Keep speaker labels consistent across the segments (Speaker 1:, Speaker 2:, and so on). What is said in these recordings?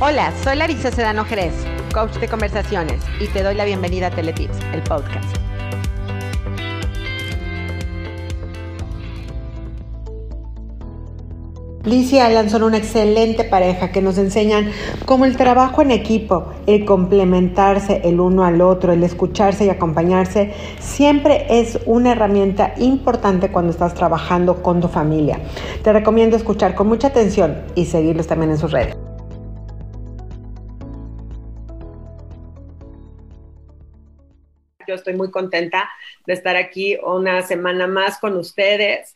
Speaker 1: Hola, soy Larisa Sedano Jerez, coach de conversaciones, y te doy la bienvenida a Teletips, el podcast. Liz y Alan son una excelente pareja que nos enseñan cómo el trabajo en equipo, el complementarse el uno al otro, el escucharse y acompañarse, siempre es una herramienta importante cuando estás trabajando con tu familia. Te recomiendo escuchar con mucha atención y seguirlos también en sus redes. Estoy muy contenta de estar aquí una semana más con ustedes.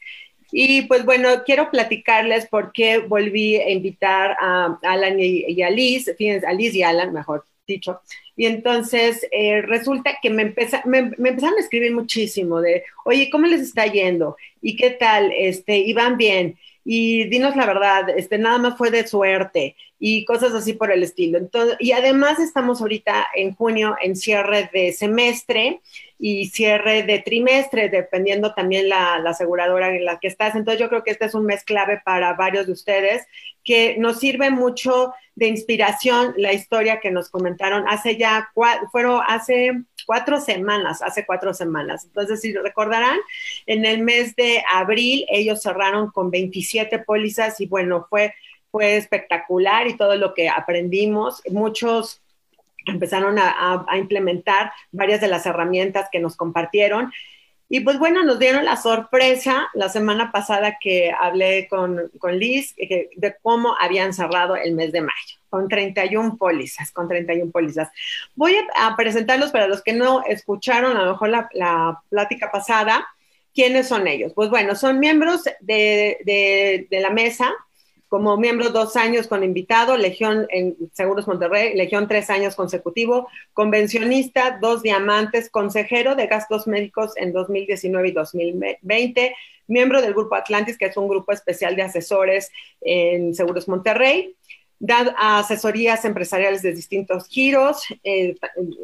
Speaker 1: Y pues bueno, quiero platicarles por qué volví a invitar a Alan y, a Liz, fíjense, a Liz y Alan, mejor dicho. Y entonces eh, resulta que me, me, empezaron a escribir muchísimo de, oye, ¿cómo les está yendo? ¿Y qué tal? Este, ¿Y van bien? Y dinos la verdad, este, nada más fue de suerte y cosas así por el estilo. Entonces, y además estamos ahorita en junio en cierre de semestre y cierre de trimestre, dependiendo también la, la, aseguradora en la que estás. Entonces yo creo que este es un mes clave para varios de ustedes, que nos sirve mucho de inspiración la historia que nos comentaron hace ya, fueron hace cuatro semanas, hace cuatro semanas. Entonces, si recordarán, en el mes de abril ellos cerraron con 27 pólizas y bueno, fue fue espectacular y todo lo que aprendimos. Muchos empezaron a, implementar varias de las herramientas que nos compartieron. Y pues bueno, nos dieron la sorpresa la semana pasada que hablé con, con Liz de cómo habían cerrado el mes de mayo, con 31 pólizas, con 31 pólizas. Voy a, presentarlos para los que no escucharon a lo mejor la, la plática pasada. ¿Quiénes son ellos? Pues bueno, son miembros de, de, de la mesa, como miembro dos años con invitado, Legión en Seguros Monterrey, Legión tres años consecutivo, convencionista, dos diamantes, consejero de gastos médicos en 2019 y 2020, miembro del Grupo Atlantis, que es un grupo especial de asesores en Seguros Monterrey, da asesorías empresariales de distintos giros. Eh,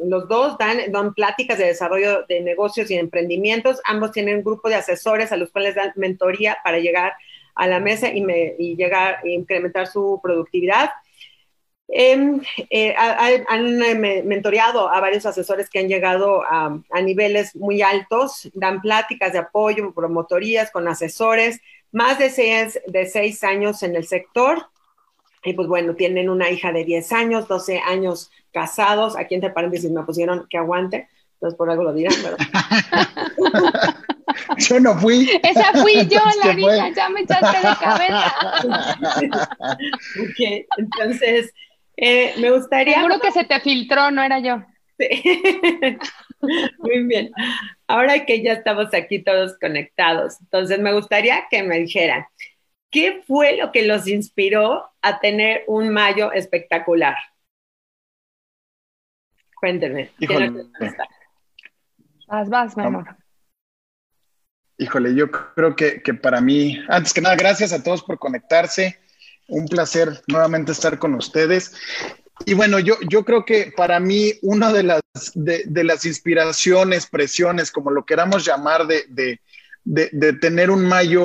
Speaker 1: los dos dan, dan, pláticas de desarrollo de negocios y emprendimientos. Ambos tienen un grupo de asesores a los cuales dan mentoría para llegar a la mesa y, me, y llegar a incrementar su productividad. Em, eh, han mentoreado a varios asesores que han llegado a, a, niveles muy altos, dan pláticas de apoyo, promotorías con asesores, más de seis, de seis años en el sector. Y pues bueno, tienen una hija de 10 años, 12 años casados. Aquí entre paréntesis me pusieron que aguante, entonces por algo lo dirán, ¿verdad?
Speaker 2: Yo no fui.
Speaker 3: Esa fui yo, la niña, ya me echaste de cabeza.
Speaker 1: ok, entonces, eh, me gustaría...
Speaker 3: Seguro que se te filtró, no era yo.
Speaker 1: Sí. Muy bien. Ahora que ya estamos aquí todos conectados, entonces me gustaría que me dijeran, ¿qué fue lo que los inspiró a tener un mayo espectacular? Cuéntenme.
Speaker 3: Vas, vas, mi amor.
Speaker 2: Híjole, yo creo que, para mí, antes que nada, gracias a todos por conectarse. Un placer nuevamente estar con ustedes. Y bueno, yo, yo creo que para mí una de las, de, las inspiraciones, presiones, como lo queramos llamar, de, de tener un mayo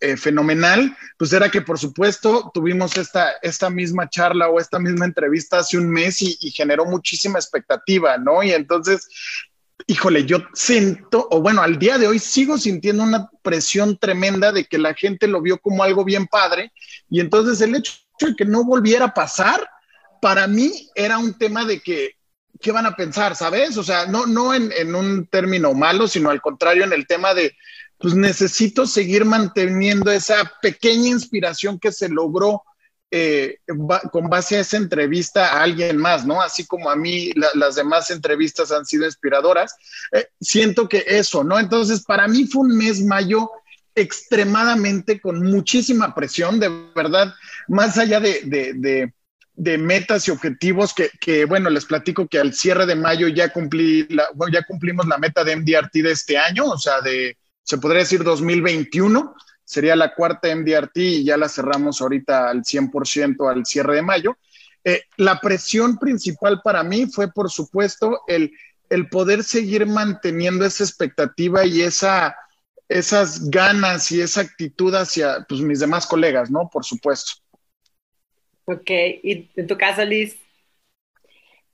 Speaker 2: eh, fenomenal, pues era que por supuesto tuvimos esta, esta misma charla o esta misma entrevista hace un mes y, y generó muchísima expectativa, ¿no? Y entonces híjole, yo siento, o bueno, al día de hoy sigo sintiendo una presión tremenda de que la gente lo vio como algo bien padre y entonces el hecho de que no volviera a pasar, para mí era un tema de que, ¿qué van a pensar? ¿Sabes? O sea, no, no en, en un término malo, sino al contrario en el tema de, pues necesito seguir manteniendo esa pequeña inspiración que se logró eh, con base a esa entrevista a alguien más, ¿no? Así como a mí las demás entrevistas han sido inspiradoras, eh, siento que eso, ¿no? Entonces, para mí fue un mes mayo extremadamente con muchísima presión, de verdad, más allá de, metas y objetivos que, bueno, les platico que al cierre de mayo ya, cumplí ya cumplimos la meta de MDRT de este año, o sea, de, se podría decir 2021 sería la cuarta MDRT y ya la cerramos ahorita al 100% al cierre de mayo. Eh, la presión principal para mí fue, por supuesto, el, el poder seguir manteniendo esa expectativa y esa, esas ganas y esa actitud hacia pues, mis demás colegas, ¿no? Por supuesto.
Speaker 1: Ok, ¿y en tu caso, Liz?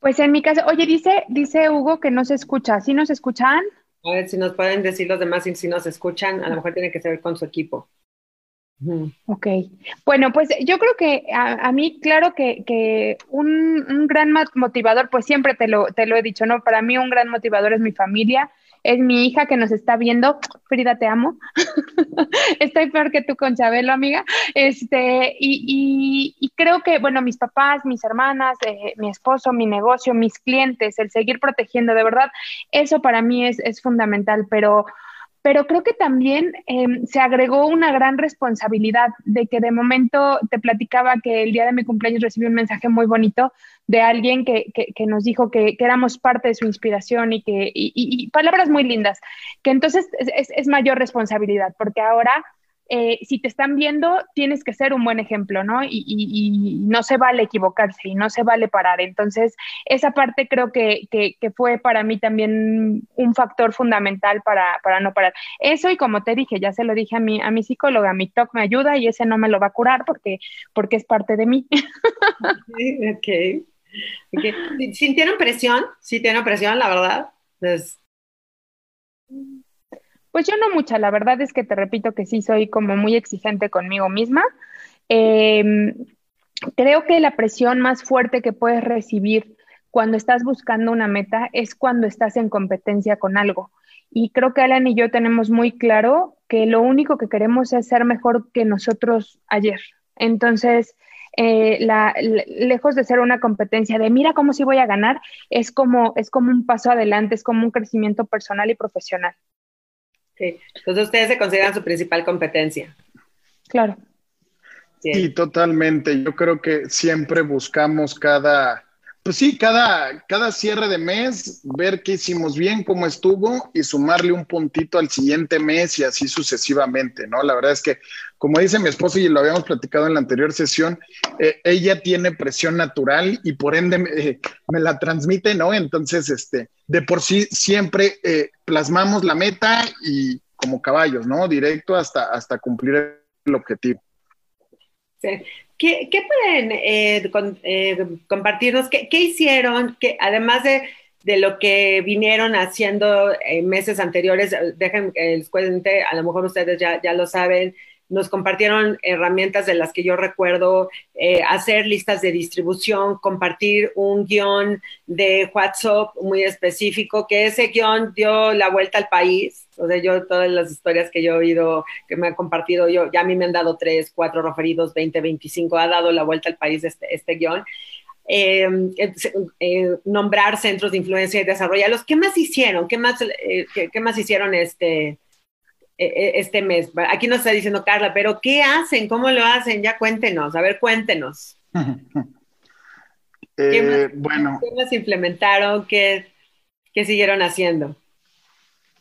Speaker 3: Pues en mi caso, oye, dice, dice Hugo que no se escucha. ¿Sí nos escuchan?
Speaker 1: A ver si nos pueden decir los demás si nos escuchan. A lo mejor tiene que ser con su equipo.
Speaker 3: Ok, bueno, pues yo creo que a, mí, claro que, un, un, gran motivador, pues siempre te lo, te lo he dicho, ¿no? Para mí un gran motivador es mi familia, es mi hija que nos está viendo. Frida, te amo. Estoy peor que tú con Chabelo, amiga. Este, y, y, creo que, bueno, mis papás, mis hermanas, eh, mi esposo, mi negocio, mis clientes, el seguir protegiendo, de verdad, eso para mí es, es fundamental, pero pero creo que también em, se agregó una gran responsabilidad de que de momento te platicaba que el día de mi cumpleaños recibí un mensaje muy bonito de alguien que, que, nos dijo que, éramos parte de su inspiración y que y, palabras muy lindas, que entonces es, es mayor responsabilidad, porque ahora eh, si te están viendo, tienes que ser un buen ejemplo, ¿no? Y, no se vale equivocarse y no se vale parar. Entonces, esa parte creo que, fue para mí también un factor fundamental para, no parar. Eso y como te dije, ya se lo dije a mi, a mi psicóloga, mi TOC me ayuda y ese no me lo va a curar porque, porque es parte de mí.
Speaker 1: ok. okay. ¿Sintieron presión? Sí, tienen presión, la verdad. Pues,
Speaker 3: pues yo no mucha, la verdad es que te repito que sí soy como muy exigente conmigo misma. Em, creo que la presión más fuerte que puedes recibir cuando estás buscando una meta es cuando estás en competencia con algo. Y creo que Alan y yo tenemos muy claro que lo único que queremos es ser mejor que nosotros ayer. Entonces, eh, lejos de ser una competencia de mira cómo sí voy a ganar, es como, es como un paso adelante, es como un crecimiento personal y profesional.
Speaker 1: Entonces ustedes se consideran su principal competencia.
Speaker 3: Claro.
Speaker 2: Sí, totalmente. Yo creo que siempre buscamos cada, pues sí, cada, cada cierre de mes, ver qué hicimos bien, cómo estuvo y sumarle un puntito al siguiente mes y así sucesivamente, ¿no? La verdad es que, como dice mi esposo y lo habíamos platicado en la anterior sesión, eh, ella tiene presión natural y por ende eh, me, la transmite, ¿no? Entonces, este, de por sí siempre eh, plasmamos la meta y como caballos, ¿no? Directo hasta, hasta cumplir el objetivo.
Speaker 1: Sí. ¿Qué, pueden eh, eh, compartirnos? ¿Qué, hicieron? Que además de, lo que vinieron haciendo en meses anteriores, dejen que les cuente, a lo mejor ustedes ya, ya lo saben, nos compartieron herramientas de las que yo recuerdo, eh, hacer listas de distribución, compartir un guion de WhatsApp muy específico, que ese guion dio la vuelta al país. O sea, yo todas las historias que yo he oído, que me han compartido, yo ya a mí me han dado tres, cuatro referidos, 20, 25, ha dado la vuelta al país este, este guion. Eh, eh, nombrar centros de influencia y desarrollarlos. ¿Qué más hicieron? ¿Qué más, qué más hicieron este, este mes. Aquí nos está diciendo Carla, pero ¿qué hacen? ¿Cómo lo hacen? Ya cuéntenos, a ver, cuéntenos.
Speaker 2: ¿Qué, más, bueno.
Speaker 1: ¿Qué implementaron? ¿Qué, siguieron haciendo?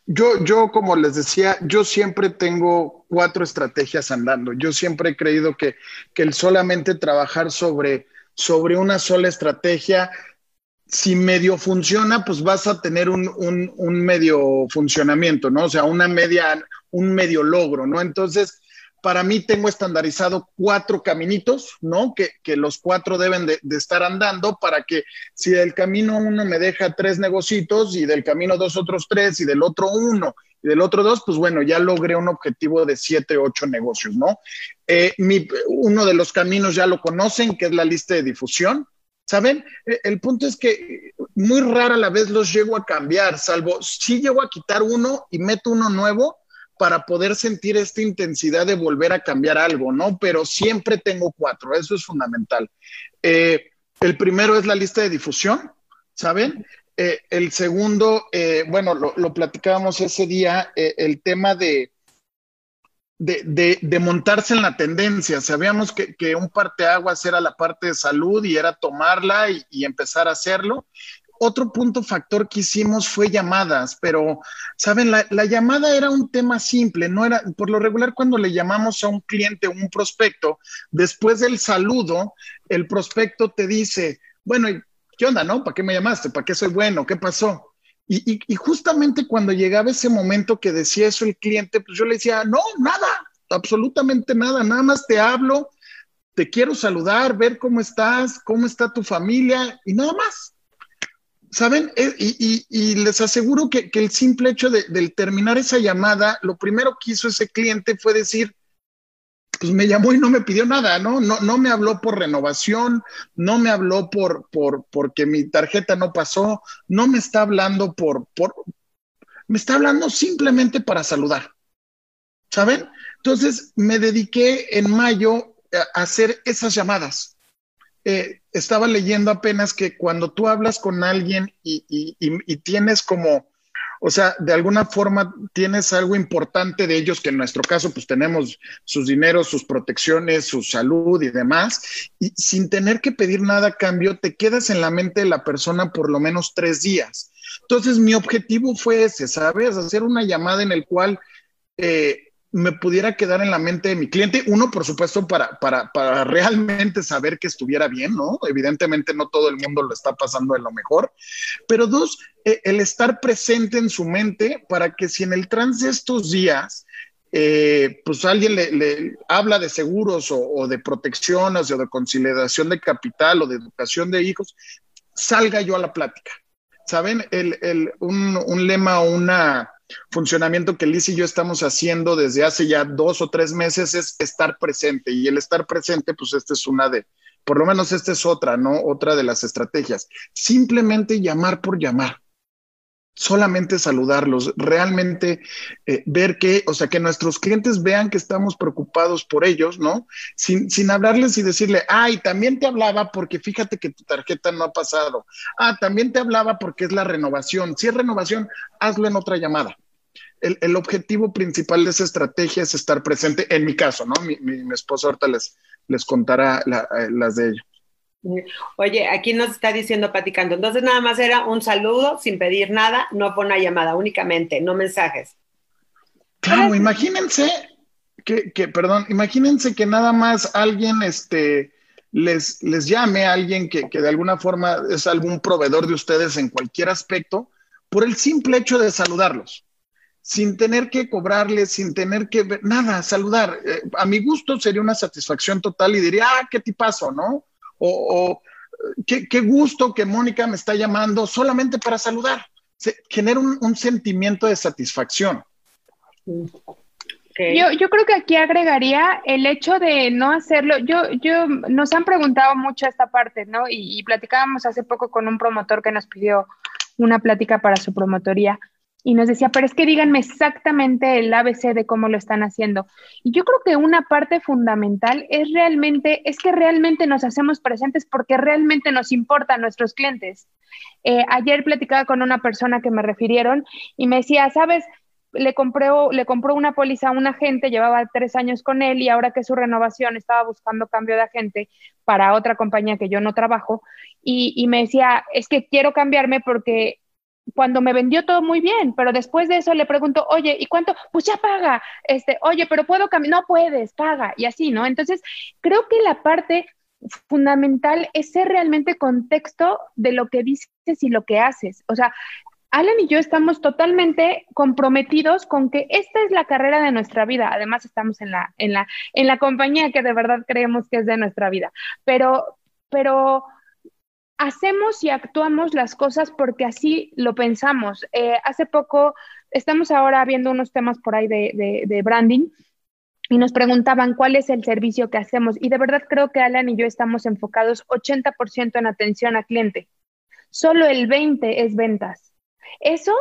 Speaker 2: Yo, yo, como les decía, yo siempre tengo cuatro estrategias andando. Yo siempre he creído que, que el solamente trabajar sobre, sobre una sola estrategia si medio funciona, pues vas a tener un, un, medio funcionamiento, ¿no? O sea, una media, un medio logro, ¿no? Entonces, para mí tengo estandarizado cuatro caminitos, ¿no? Que, que los cuatro deben de, estar andando para que si del camino uno me deja tres negocitos y del camino dos otros tres y del otro uno y del otro dos, pues bueno, ya logré un objetivo de siete, ocho negocios, ¿no? Eh, mi, uno de los caminos ya lo conocen, que es la lista de difusión, ¿Saben? E, el punto es que muy rara la vez los llego a cambiar, salvo si llego a quitar uno y meto uno nuevo para poder sentir esta intensidad de volver a cambiar algo, ¿no? Pero siempre tengo cuatro, eso es fundamental. Eh, el primero es la lista de difusión, ¿saben? Eh, el segundo, eh, bueno, lo, lo, platicábamos ese día, el tema de, de, montarse en la tendencia. Sabíamos que, que, un parteaguas era la parte de salud y era tomarla y, empezar a hacerlo. Otro punto factor que hicimos fue llamadas, pero, ¿saben? La, la, llamada era un tema simple, no era, por lo regular cuando le llamamos a un cliente o un prospecto, después del saludo, el prospecto te dice, bueno, ¿qué onda, no? ¿Para qué me llamaste? ¿Para qué soy bueno? ¿Qué pasó? Y, justamente cuando llegaba ese momento que decía eso el cliente, pues yo le decía, no, nada, absolutamente nada, nada más te hablo te quiero saludar, ver cómo estás, cómo está tu familia y nada más. ¿Saben? Eh, y, les aseguro que, el simple hecho de, terminar esa llamada, lo primero que hizo ese cliente fue decir, pues me llamó y no me pidió nada, ¿no? No, no me habló por renovación, no me habló por, por, porque mi tarjeta no pasó, no me está hablando por, por, me está hablando simplemente para saludar, ¿saben? Entonces me dediqué en mayo a hacer esas llamadas. Eh, estaba leyendo apenas que cuando tú hablas con alguien y, y, tienes como, o sea, de alguna forma tienes algo importante de ellos, que en nuestro caso pues tenemos sus dineros, sus protecciones, su salud y demás, y sin tener que pedir nada a cambio, te quedas en la mente de la persona por lo menos tres días. Entonces, mi objetivo fue ese, ¿sabes? Hacer una llamada en el cual eh, me pudiera quedar en la mente de mi cliente. Uno, por supuesto, para, para, para, realmente saber que estuviera bien, ¿no? Evidentemente no todo el mundo lo está pasando de lo mejor. Pero dos, eh, el estar presente en su mente para que si en el trance de estos días, eh, pues alguien le, habla de seguros o, de protecciones o de conciliación de capital o de educación de hijos, salga yo a la plática. ¿Saben? El, un, lema o un funcionamiento que Liz y yo estamos haciendo desde hace ya dos o tres meses es estar presente. Y el estar presente, pues esta es una de, por lo menos esta es otra, ¿no? Otra de las estrategias. Simplemente llamar por llamar solamente saludarlos, realmente eh, ver que, o sea, que nuestros clientes vean que estamos preocupados por ellos, ¿no? Sin, sin hablarles y decirle, ay, también te hablaba porque fíjate que tu tarjeta no ha pasado. Ah, también te hablaba porque es la renovación. Si es renovación, hazlo en otra llamada. El, objetivo principal de esa estrategia es estar presente, en mi caso, ¿no? Mi, mi, esposo ahorita les, les contará eh, las de ellos.
Speaker 1: Oye, aquí nos está diciendo platicando. Entonces nada más era un saludo sin pedir nada, no fue una llamada únicamente, no mensajes.
Speaker 2: Claro, imagínense que, que, perdón, imagínense que nada más alguien este, les, les llame a alguien que, que de alguna forma es algún proveedor de ustedes en cualquier aspecto, por el simple hecho de saludarlos sin tener que cobrarles, sin tener que ver, nada, saludar. Eh, a mi gusto sería una satisfacción total y diría, ah, qué tipazo, ¿no? o, qué, gusto que Mónica me está llamando solamente para saludar. Se, genera un, sentimiento de satisfacción.
Speaker 3: Yo, yo, creo que aquí agregaría el hecho de no hacerlo. Yo, yo nos han preguntado mucho esta parte, ¿no? Y, y platicábamos hace poco con un promotor que nos pidió una plática para su promotoría y nos decía, pero es que díganme exactamente el ABC de cómo lo están haciendo. Y yo creo que una parte fundamental es realmente, es que realmente nos hacemos presentes porque realmente nos importan nuestros clientes. Eh, ayer platicaba con una persona que me refirieron y me decía, sabes, le compró, le compró una póliza a un agente, llevaba tres años con él y ahora que su renovación estaba buscando cambio de agente para otra compañía que yo no trabajo y, y me decía, es que quiero cambiarme porque cuando me vendió todo muy bien, pero después de eso le pregunto, oye, ¿y cuánto? Pues ya paga, este, oye, pero puedo cambiar, no puedes, paga, y así, ¿no? Entonces, creo que la parte fundamental es ser realmente contexto de lo que dices y lo que haces. O sea, Alan y yo estamos totalmente comprometidos con que esta es la carrera de nuestra vida. Además, estamos en la, en la, en la compañía que de verdad creemos que es de nuestra vida. Pero, pero hacemos y actuamos las cosas porque así lo pensamos. Eh, hace poco, estamos ahora viendo unos temas por ahí de, branding y nos preguntaban cuál es el servicio que hacemos. Y de verdad creo que Alan y yo estamos enfocados 80% en atención al cliente. Solo el 20% es ventas. Eso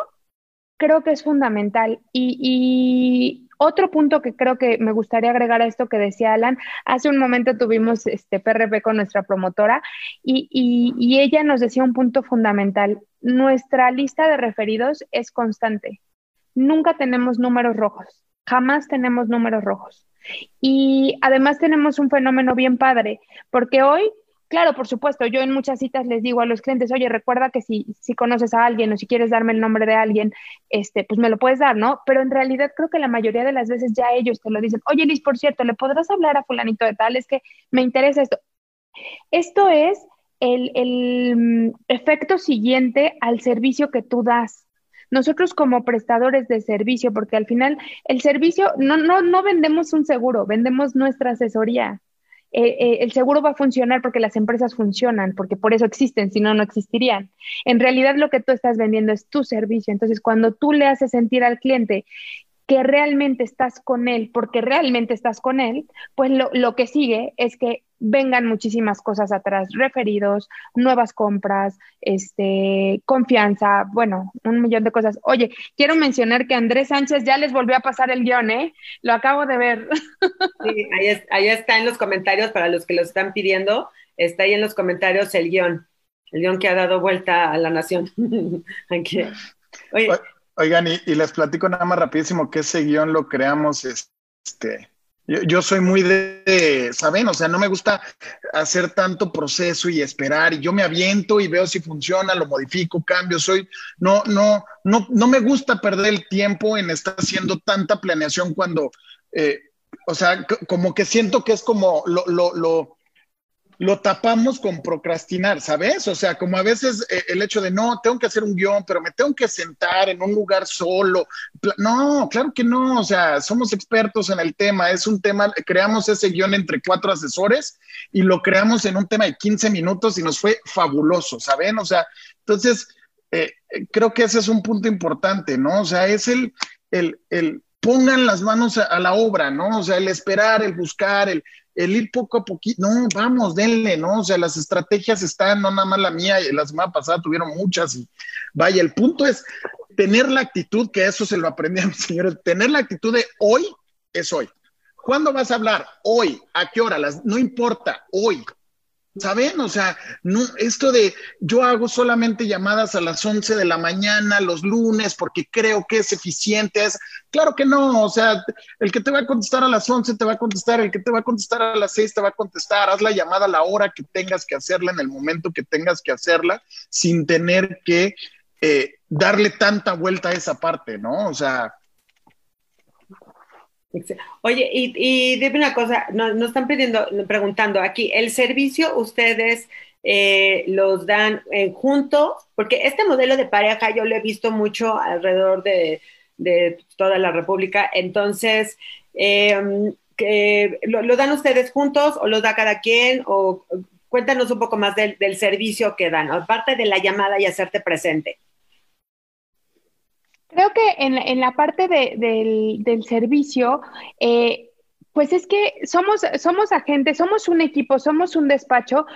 Speaker 3: creo que es fundamental. y otro punto que creo que me gustaría agregar a esto que decía Alan, hace un momento tuvimos este PRP con nuestra promotora y, ella nos decía un punto fundamental. Nuestra lista de referidos es constante. Nunca tenemos números rojos, jamás tenemos números rojos. Y además tenemos un fenómeno bien padre, porque hoy Claro, por supuesto, yo en muchas citas les digo a los clientes, oye, recuerda que si, si conoces a alguien o si quieres darme el nombre de alguien, este, pues me lo puedes dar, ¿no? Pero en realidad creo que la mayoría de las veces ya ellos te lo dicen, oye, Liz, por cierto, ¿le podrás hablar a fulanito de tal? Es que me interesa esto. Esto es el, el mm, efecto siguiente al servicio que tú das. Nosotros como prestadores de servicio, porque al final el servicio, no, no, no vendemos un seguro, vendemos nuestra asesoría eh, eh, el seguro va a funcionar porque las empresas funcionan, porque por eso existen, si no, no existirían. En realidad lo que tú estás vendiendo es tu servicio. Entonces, cuando tú le haces sentir al cliente que realmente estás con él, porque realmente estás con él, pues lo, lo que sigue es que vengan muchísimas cosas atrás, referidos, nuevas compras, este, confianza, bueno, un millón de cosas. Oye, quiero mencionar que Andrés Sánchez ya les volvió a pasar el guion, ¿eh? Lo acabo de ver.
Speaker 1: Sí, ahí, está en los comentarios para los que lo están pidiendo, está ahí en los comentarios el guion, el guion que ha dado vuelta a la nación.
Speaker 2: Oigan, y, y, les platico nada más rapidísimo que ese guion lo creamos este, yo, soy muy de, ¿saben? O sea, no me gusta hacer tanto proceso y esperar, y yo me aviento y veo si funciona, lo modifico, cambio, soy, no, no, no, no me gusta perder el tiempo en estar haciendo tanta planeación cuando, eh, o sea, como que siento que es como lo, lo, lo lo tapamos con procrastinar, ¿sabes? O sea, como a veces eh, el hecho de no, tengo que hacer un guion, pero me tengo que sentar en un lugar solo. No, claro que no, o sea, somos expertos en el tema, es un tema, creamos ese guion entre cuatro asesores y lo creamos en un tema de 15 minutos y nos fue fabuloso, ¿saben? O sea, entonces, eh, creo que ese es un punto importante, ¿no? O sea, es el, el, el pongan las manos a, la obra, ¿no? O sea, el esperar, el buscar, el, el ir poco a poquito, no, vamos, denle, ¿no? O sea, las estrategias están, no nada más la mía, la semana pasada tuvieron muchas y vaya, el punto es tener la actitud, que eso se lo aprendí a mis señores, tener la actitud de hoy es hoy. ¿Cuándo vas a hablar? Hoy. ¿A qué hora? Las, no importa, hoy. ¿Saben? O sea, no, esto de yo hago solamente llamadas a las 11 de la mañana los lunes porque creo que es eficiente. Es, claro que no, o sea, el que te va a contestar a las 11 te va a contestar, el que te va a contestar a las 6 te va a contestar. Haz la llamada a la hora que tengas que hacerla, en el momento que tengas que hacerla, sin tener que eh, darle tanta vuelta a esa parte, ¿no? O sea,
Speaker 1: Oye, y, dime una cosa, nos, están pidiendo, preguntando aquí, ¿el servicio ustedes eh, los dan eh, juntos? Porque este modelo de pareja yo lo he visto mucho alrededor de, toda la República, entonces, em, ¿lo, dan ustedes juntos o lo da cada quien? O cuéntanos un poco más del, del servicio que dan, aparte de la llamada y hacerte presente.
Speaker 3: Creo que en, la parte del, servicio, eh, pues es que somos, somos agentes, somos un equipo, somos un despacho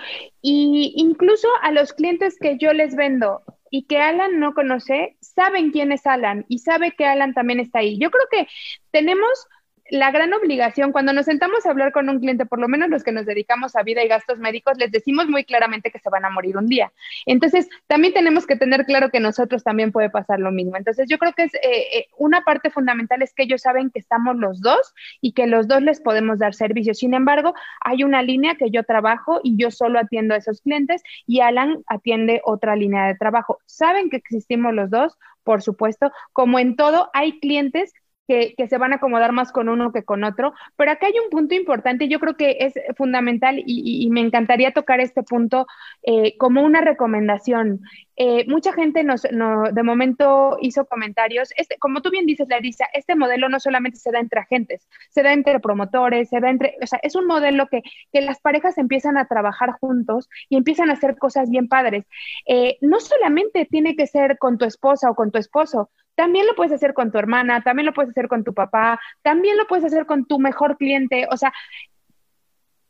Speaker 3: y incluso a los clientes que yo les vendo y que Alan no conoce, saben quién es Alan y sabe que Alan también está ahí. Yo creo que tenemos la gran obligación, cuando nos sentamos a hablar con un cliente, por lo menos los que nos dedicamos a vida y gastos médicos, les decimos muy claramente que se van a morir un día. Entonces, también tenemos que tener claro que nosotros también puede pasar lo mismo. Entonces, yo creo que es eh, eh, una parte fundamental es que ellos saben que estamos los dos y que los dos les podemos dar servicio. Sin embargo, hay una línea que yo trabajo y yo solo atiendo a esos clientes y Alan atiende otra línea de trabajo. Saben que existimos los dos, por supuesto. Como en todo, hay clientes que, se van a acomodar más con uno que con otro. Pero acá hay un punto importante, yo creo que es fundamental y, me encantaría tocar este punto eh, como una recomendación. Eh, mucha gente nos, de momento hizo comentarios. Este, como tú bien dices, Larissa, este modelo no solamente se da entre agentes, se da entre promotores, se da entre, o sea, es un modelo que, que las parejas empiezan a trabajar juntos y empiezan a hacer cosas bien padres. Eh, no solamente tiene que ser con tu esposa o con tu esposo, también lo puedes hacer con tu hermana, también lo puedes hacer con tu papá, también lo puedes hacer con tu mejor cliente. O sea,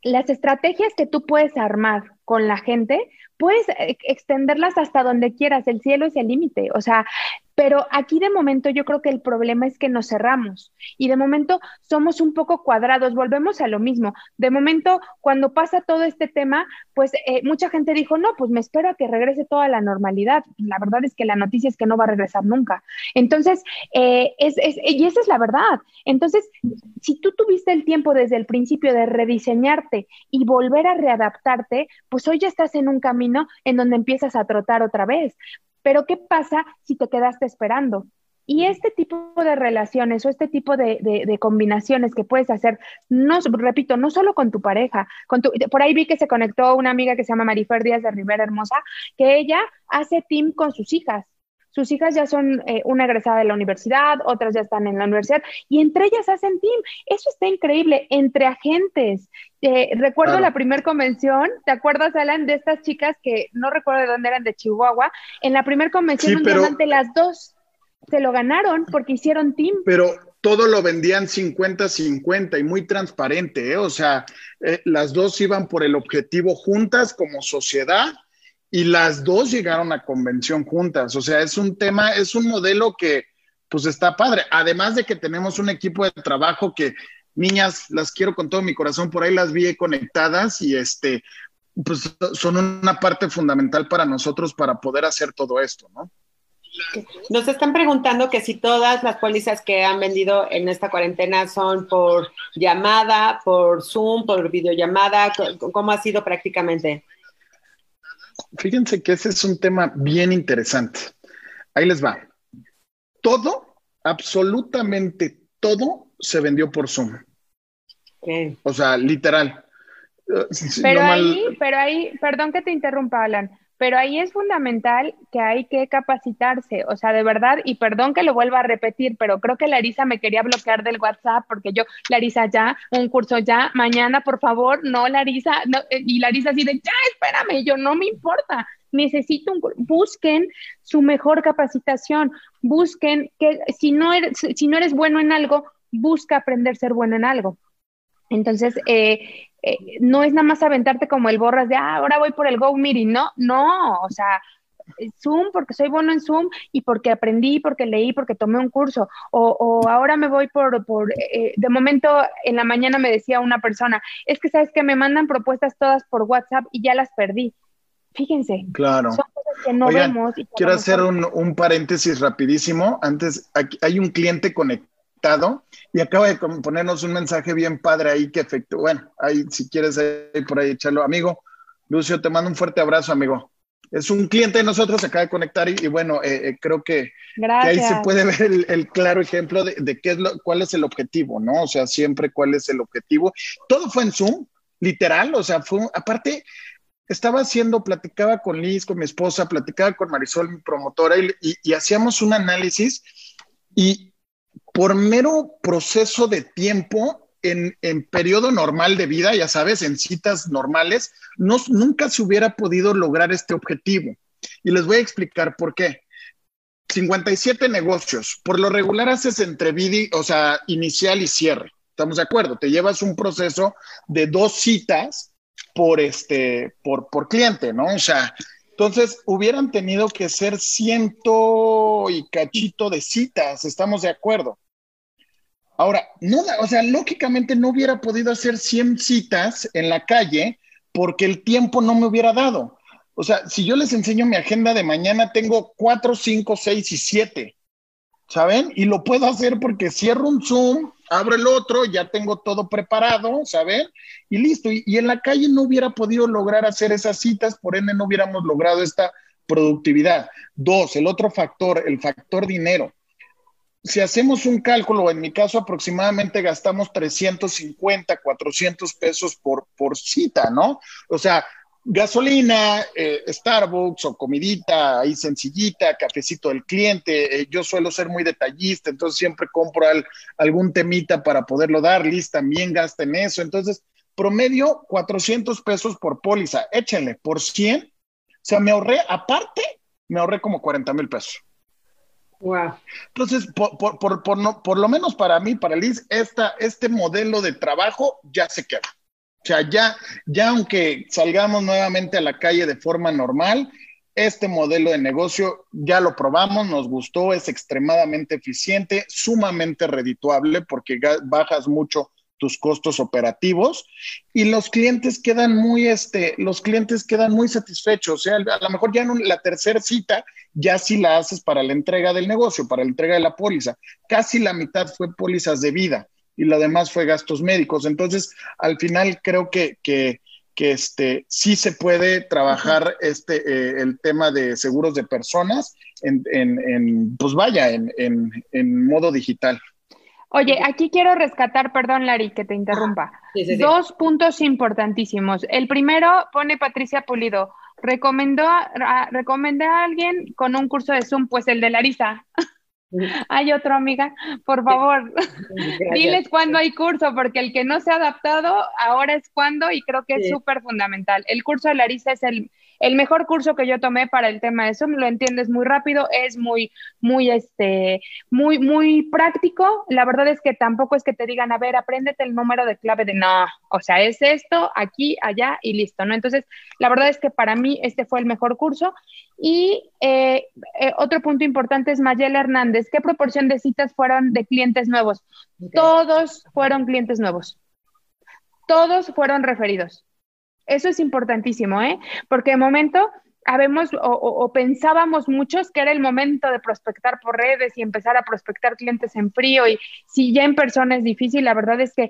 Speaker 3: las estrategias que tú puedes armar con la gente, puedes eh, extenderlas hasta donde quieras. El cielo es el límite. O sea, pero aquí de momento yo creo que el problema es que nos cerramos y de momento somos un poco cuadrados, volvemos a lo mismo. De momento, cuando pasa todo este tema, pues eh, mucha gente dijo, no, pues me espero a que regrese toda la normalidad. La verdad es que la noticia es que no va a regresar nunca. Entonces, eh, es, es, y esa es la verdad. Entonces, si tú tuviste el tiempo desde el principio de rediseñarte y volver a readaptarte, pues hoy ya estás en un camino en donde empiezas a trotar otra vez. Pero ¿qué pasa si te quedaste esperando? Y este tipo de relaciones o este tipo de, combinaciones que puedes hacer, no, repito, no solo con tu pareja, con tu, por ahí vi que se conectó una amiga que se llama Marifer Díaz de Rivera Hermosa, que ella hace team con sus hijas sus hijas ya son eh, una egresada de la universidad, otras ya están en la universidad y entre ellas hacen team. Eso está increíble, entre agentes. Eh, recuerdo la primera convención, ¿te acuerdas, Alan, de estas chicas que no recuerdo de dónde eran, de Chihuahua? En la primera convención, un diamante, las dos se lo ganaron porque hicieron team.
Speaker 2: Pero todo lo vendían 50-50 y muy transparente, ¿eh? o sea, las dos iban por el objetivo juntas como sociedad y las dos llegaron a convención juntas. O sea, es un tema, es un modelo que pues está padre. Además de que tenemos un equipo de trabajo que, niñas, las quiero con todo mi corazón, por ahí las vi conectadas y este, pues son una parte fundamental para nosotros para poder hacer todo esto, ¿no?
Speaker 1: Nos están preguntando que si todas las pólizas que han vendido en esta cuarentena son por llamada, por Zoom, por videollamada, ¿cómo ha sido prácticamente?
Speaker 2: Fíjense que ese es un tema bien interesante. Ahí les va. Todo, absolutamente todo, se vendió por Zoom. O sea, literal.
Speaker 3: Pero ahí, pero ahí, perdón que te interrumpa, Alan, pero ahí es fundamental que hay que capacitarse, o sea, de verdad, y perdón que lo vuelva a repetir, pero creo que Larisa me quería bloquear del WhatsApp porque yo, Larisa, ya, un curso ya, mañana, por favor, no, Larisa, no, eh, y Larisa así de, ya, espérame, yo no me importa, necesito un, busquen su mejor capacitación, busquen que si no eres, si no eres bueno en algo, busca aprender a ser bueno en algo. Entonces, eh, eh, no es nada más aventarte como el borras de, ah, ahora voy por el Go Meeting, no, no, o sea, Zoom porque soy bueno en Zoom y porque aprendí, porque leí, porque tomé un curso. O, ahora me voy por, por eh, de momento en la mañana me decía una persona, es que sabes que me mandan propuestas todas por WhatsApp y ya las perdí. Fíjense.
Speaker 2: Claro. Son cosas que no vemos. quiero hacer un, un, paréntesis rapidísimo. Antes, aquí hay un cliente conectado y acaba de ponernos un mensaje bien padre ahí que efecto. Bueno, ahí si quieres ahí por ahí echarlo. Amigo, Lucio, te mando un fuerte abrazo, amigo. Es un cliente de nosotros, se acaba de conectar y, bueno, eh, eh, creo que, ahí se puede ver el, claro ejemplo de, qué es lo, cuál es el objetivo, ¿no? O sea, siempre cuál es el objetivo. Todo fue en Zoom, literal, o sea, fue, aparte, estaba haciendo, platicaba con Liz, con mi esposa, platicaba con Marisol, mi promotora, y hacíamos un análisis y por mero proceso de tiempo, en, periodo normal de vida, ya sabes, en citas normales, no, nunca se hubiera podido lograr este objetivo. Y les voy a explicar por qué. 57 negocios. Por lo regular haces entre o sea, inicial y cierre. ¿Estamos de acuerdo? Te llevas un proceso de dos citas por este, por cliente, ¿no? O sea, entonces, hubieran tenido que ser ciento y cachito de citas, estamos de acuerdo. Ahora, no, o sea, lógicamente no hubiera podido hacer 100 citas en la calle porque el tiempo no me hubiera dado. O sea, si yo les enseño mi agenda de mañana, tengo 4, 5, 6 y 7, ¿saben? Y lo puedo hacer porque cierro un Zoom, abro el otro, ya tengo todo preparado, ¿saben? Y listo. Y, y en la calle no hubiera podido lograr hacer esas citas, por ende no hubiéramos logrado esta productividad. Dos, el otro factor, el factor dinero si hacemos un cálculo, en mi caso aproximadamente gastamos 350, 400 pesos por, por cita, ¿no? O sea, gasolina, eh, Starbucks o comidita ahí sencillita, cafecito del cliente. Eh, yo suelo ser muy detallista, entonces siempre compro algún temita para poderlo dar. Liz también gasta en eso. Entonces, promedio 400 pesos por póliza. Échenle por 100. O sea, me ahorré, aparte, me ahorré como 40 mil pesos. Entonces, por, lo menos para mí, para Liz, esta, este modelo de trabajo ya se queda. O sea, ya, ya aunque salgamos nuevamente a la calle de forma normal, este modelo de negocio ya lo probamos, nos gustó, es extremadamente eficiente, sumamente redituable porque bajas mucho tus costos operativos y los clientes quedan muy, este, los clientes quedan muy satisfechos. O sea, a lo mejor ya en la tercera cita ya sí la haces para la entrega del negocio, para la entrega de la póliza. Casi la mitad fue pólizas de vida y lo demás fue gastos médicos. Entonces, al final creo que, que, que este, sí se puede trabajar este, eh, el tema de seguros de personas en, en, en pues vaya, en, en modo digital.
Speaker 3: Oye, aquí quiero rescatar, perdón, Lari, que te interrumpa. Dos puntos importantísimos. El primero pone Patricia Pulido. recomendó, recomendé a alguien con un curso de Zoom, pues el de Larisa. Hay otro, amiga, por favor, diles cuándo hay curso, porque el que no se ha adaptado, ahora es cuándo y creo que es súper fundamental. El curso de Larisa es el, el mejor curso que yo tomé para el tema de Zoom, lo entiendes muy rápido, es muy, muy, este, muy, muy práctico. La verdad es que tampoco es que te digan, a ver, apréndete el número de clave de no, o sea, es esto, aquí, allá y listo, ¿no? Entonces, la verdad es que para mí este fue el mejor curso. Y eh, eh, otro punto importante es Mayela Hernández. ¿Qué proporción de citas fueron de clientes nuevos? Todos fueron clientes nuevos. Todos fueron referidos. Eso es importantísimo, ¿eh? Porque de momento habemos o, pensábamos muchos que era el momento de prospectar por redes y empezar a prospectar clientes en frío y si ya en persona es difícil, la verdad es que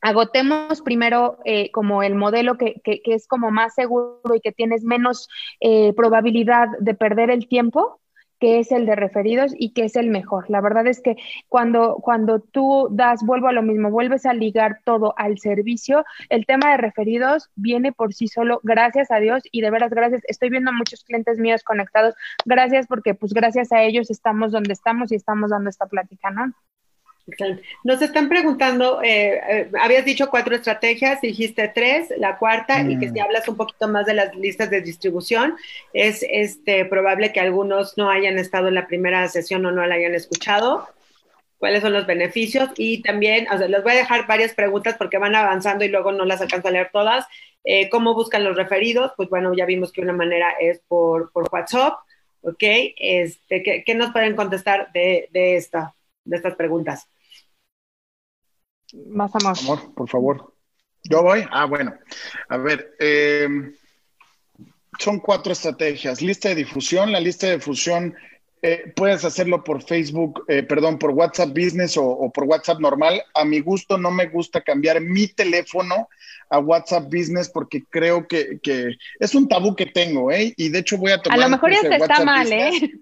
Speaker 3: agotemos primero eh, como el modelo que, que, es como más seguro y que tienes menos eh, probabilidad de perder el tiempo que es el de referidos y que es el mejor. La verdad es que cuando, cuando tú das, vuelvo a lo mismo, vuelves a ligar todo al servicio, el tema de referidos viene por sí solo, gracias a Dios y de veras gracias. Estoy viendo a muchos clientes míos conectados, gracias porque pues gracias a ellos estamos donde estamos y estamos dando esta plática, ¿no?
Speaker 1: Nos están preguntando, eh, eh, habías dicho cuatro estrategias, dijiste tres, la cuarta, y que si mm. hablas un poquito más de las listas de distribución, es este, probable que algunos no hayan estado en la primera sesión o no la hayan escuchado. ¿Cuáles son los beneficios? Y también, o sea, les voy a dejar varias preguntas porque van avanzando y luego no las alcanzo a leer todas. Eh, ¿Cómo buscan los referidos? Pues bueno, ya vimos que una manera es por, por WhatsApp, ¿ok? Este, ¿qué, nos pueden contestar de, de esta? de estas preguntas.
Speaker 3: Más
Speaker 2: amor. Por favor. ¿Yo voy? Ah, bueno. A ver, eh, son cuatro estrategias. Lista de difusión. La lista de difusión eh, puedes hacerlo por Facebook, eh, perdón, por WhatsApp Business o, por WhatsApp normal. A mi gusto no me gusta cambiar mi teléfono a WhatsApp Business porque creo que, es un tabú que tengo, ¿eh? Y de hecho voy a tomar...
Speaker 3: A lo mejor ya está mal, ¿eh?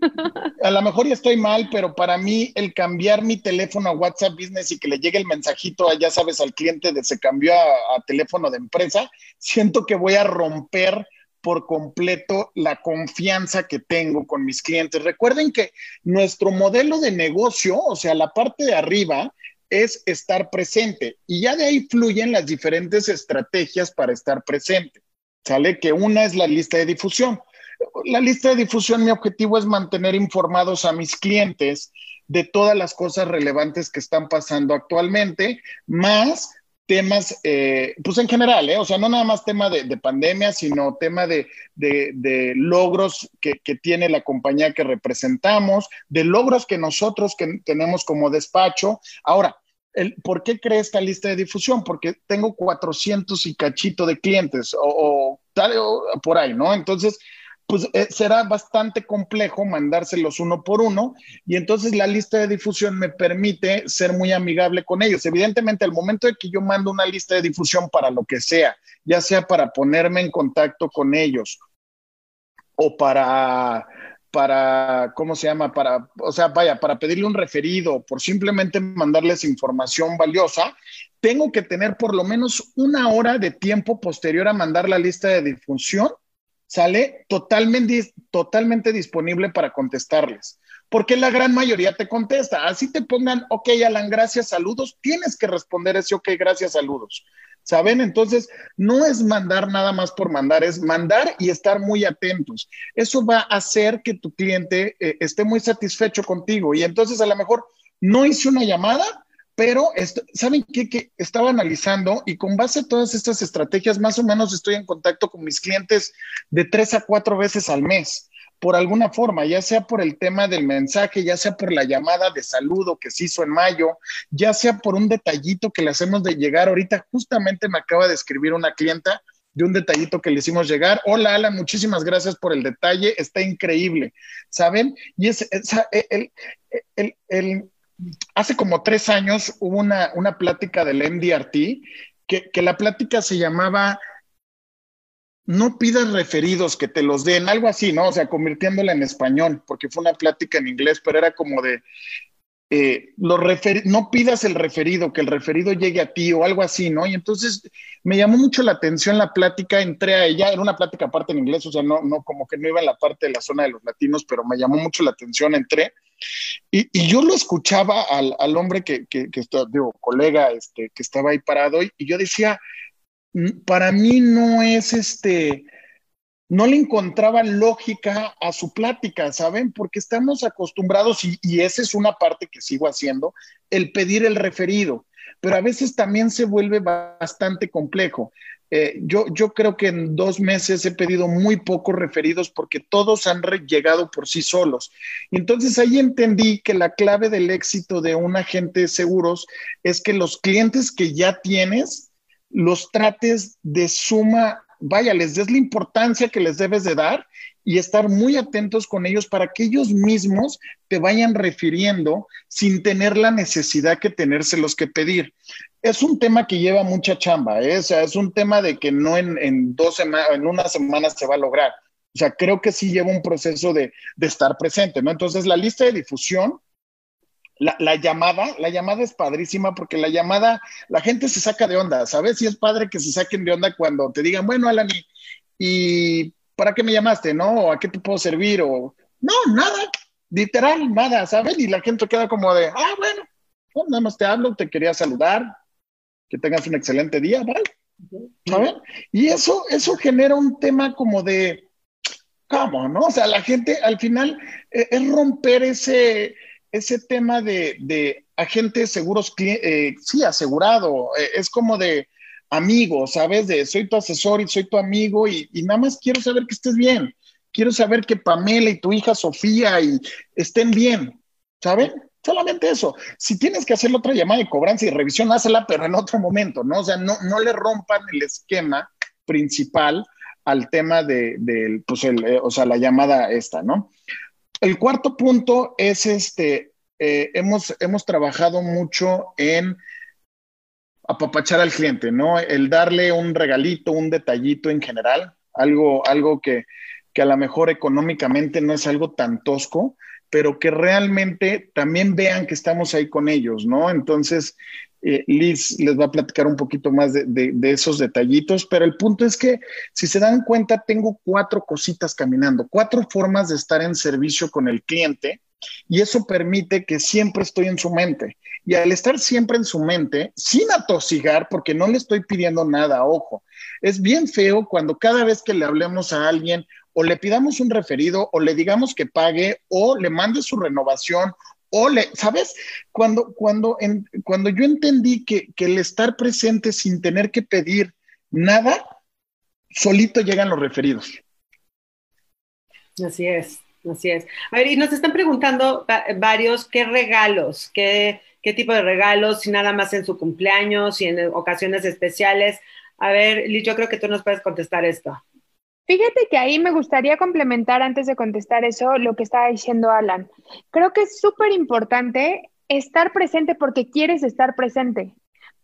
Speaker 2: A lo mejor ya estoy mal, pero para mí el cambiar mi teléfono a WhatsApp Business y que le llegue el mensajito, ya sabes, al cliente de se cambió a teléfono de empresa, siento que voy a romper por completo la confianza que tengo con mis clientes. Recuerden que nuestro modelo de negocio, o sea, la parte de arriba, es estar presente y ya de ahí fluyen las diferentes estrategias para estar presente. Sale que una es la lista de difusión. La lista de difusión, mi objetivo es mantener informados a mis clientes de todas las cosas relevantes que están pasando actualmente, más temas, eh, pues en general, ¿eh? o sea, no nada más tema de, pandemia, sino tema de, logros que, tiene la compañía que representamos, de logros que nosotros que tenemos como despacho. Ahora, el, ¿por qué creé esta lista de difusión? Porque tengo 400 y cachito de clientes o, tal, o por ahí, ¿no? Entonces, pues eh, será bastante complejo mandárselos uno por uno y entonces la lista de difusión me permite ser muy amigable con ellos. Evidentemente, al momento de que yo mando una lista de difusión para lo que sea, ya sea para ponerme en contacto con ellos o para para, ¿cómo se llama? Para, o sea, vaya, para pedirle un referido, por simplemente mandarles información valiosa, tengo que tener por lo menos una hora de tiempo posterior a mandar la lista de difusión sale totalmente, totalmente disponible para contestarles. Porque la gran mayoría te contesta. Así te pongan, ok, Alan, gracias, saludos. Tienes que responder ese, ok, gracias, saludos. ¿Saben? Entonces, no es mandar nada más por mandar, es mandar y estar muy atentos. Eso va a hacer que tu cliente eh, esté muy satisfecho contigo. Y entonces, a lo mejor, no hice una llamada, pero, ¿saben qué? Que estaba analizando y con base a todas estas estrategias, más o menos estoy en contacto con mis clientes de tres a cuatro veces al mes, por alguna forma, ya sea por el tema del mensaje, ya sea por la llamada de saludo que se hizo en mayo, ya sea por un detallito que le hacemos de llegar. Ahorita justamente me acaba de escribir una clienta de un detallito que le hicimos llegar. Hola, Alan, muchísimas gracias por el detalle, está increíble, ¿saben? Y es, el, el hace como tres años hubo una, una plática del MDRT que, que la plática se llamaba no pidas referidos que te los den, algo así, ¿no? O sea, convirtiéndola en español, porque fue una plática en inglés, pero era como de, eh, no pidas el referido, que el referido llegue a ti o algo así, ¿no? Y entonces me llamó mucho la atención la plática, entré a ella, era una plática aparte en inglés, o sea, no, no, como que no iba en la parte de la zona de los latinos, pero me llamó mucho la atención, entré. Y, yo lo escuchaba al, al hombre que, que, que digo, colega, este, que estaba ahí parado, y, y yo decía, mm, para mí no es este, no le encontraba lógica a su plática, ¿saben? Porque estamos acostumbrados, y, esa es una parte que sigo haciendo, el pedir el referido, pero a veces también se vuelve bastante complejo. Eh, yo, yo creo que en dos meses he pedido muy pocos referidos porque todos han llegado por sí solos. Y entonces ahí entendí que la clave del éxito de un agente de seguros es que los clientes que ya tienes los trates de suma vaya, les des la importancia que les debes de dar y estar muy atentos con ellos para que ellos mismos te vayan refiriendo sin tener la necesidad que tenérselos que pedir. Es un tema que lleva mucha chamba, ¿eh? o sea, es un tema de que no en, dos semanas, en una semana se va a lograr. O sea, creo que sí lleva un proceso de, de estar presente, ¿no? Entonces, la lista de difusión, la, llamada, la llamada es padrísima porque la llamada, la gente se saca de onda, ¿sabes? Y es padre que se saquen de onda cuando te digan, bueno, Alan, ¿y, para qué me llamaste? ¿No? ¿A qué te puedo servir? O, no, nada, literal, nada, ¿sabes? Y la gente queda como de, ah, bueno, pues nada más te hablo, te quería saludar, que tengas un excelente día, ¿vale? ¿Sabes? Y eso, eso genera un tema como de, ¿cómo, no? O sea, la gente al final eh, es romper ese ese tema de, de agentes seguros, eh, sí, asegurado, eh, es como de amigo, ¿sabes? De soy tu asesor y soy tu amigo y, nada más quiero saber que estés bien. Quiero saber que Pamela y tu hija Sofía y estén bien, ¿saben? Solamente eso. Si tienes que hacer otra llamada de cobranza y revisión, hazla, pero en otro momento, ¿no? O sea, no, no le rompan el esquema principal al tema de, pues, el, eh, o sea, la llamada esta, ¿no? El cuarto punto es este, eh, hemos, hemos trabajado mucho en apapachar al cliente, ¿no? El darle un regalito, un detallito en general, algo, algo que, que a lo mejor económicamente no es algo tan tosco, pero que realmente también vean que estamos ahí con ellos, ¿no? Entonces, eh, Liz les va a platicar un poquito más de, esos detallitos, pero el punto es que si se dan cuenta, tengo cuatro cositas caminando, cuatro formas de estar en servicio con el cliente y eso permite que siempre estoy en su mente. Y al estar siempre en su mente, sin atosigar, porque no le estoy pidiendo nada, ojo, es bien feo cuando cada vez que le hablemos a alguien o le pidamos un referido o le digamos que pague o le mande su renovación ole, ¿sabes? Cuando, cuando, cuando yo entendí que, el estar presente sin tener que pedir nada, solito llegan los referidos.
Speaker 1: Así es, así es. A ver, y nos están preguntando varios qué regalos, qué, qué tipo de regalos, si nada más en su cumpleaños y en ocasiones especiales. A ver, Liz, yo creo que tú nos puedes contestar esto.
Speaker 3: Fíjate que ahí me gustaría complementar antes de contestar eso lo que estaba diciendo Alan. Creo que es súper importante estar presente porque quieres estar presente.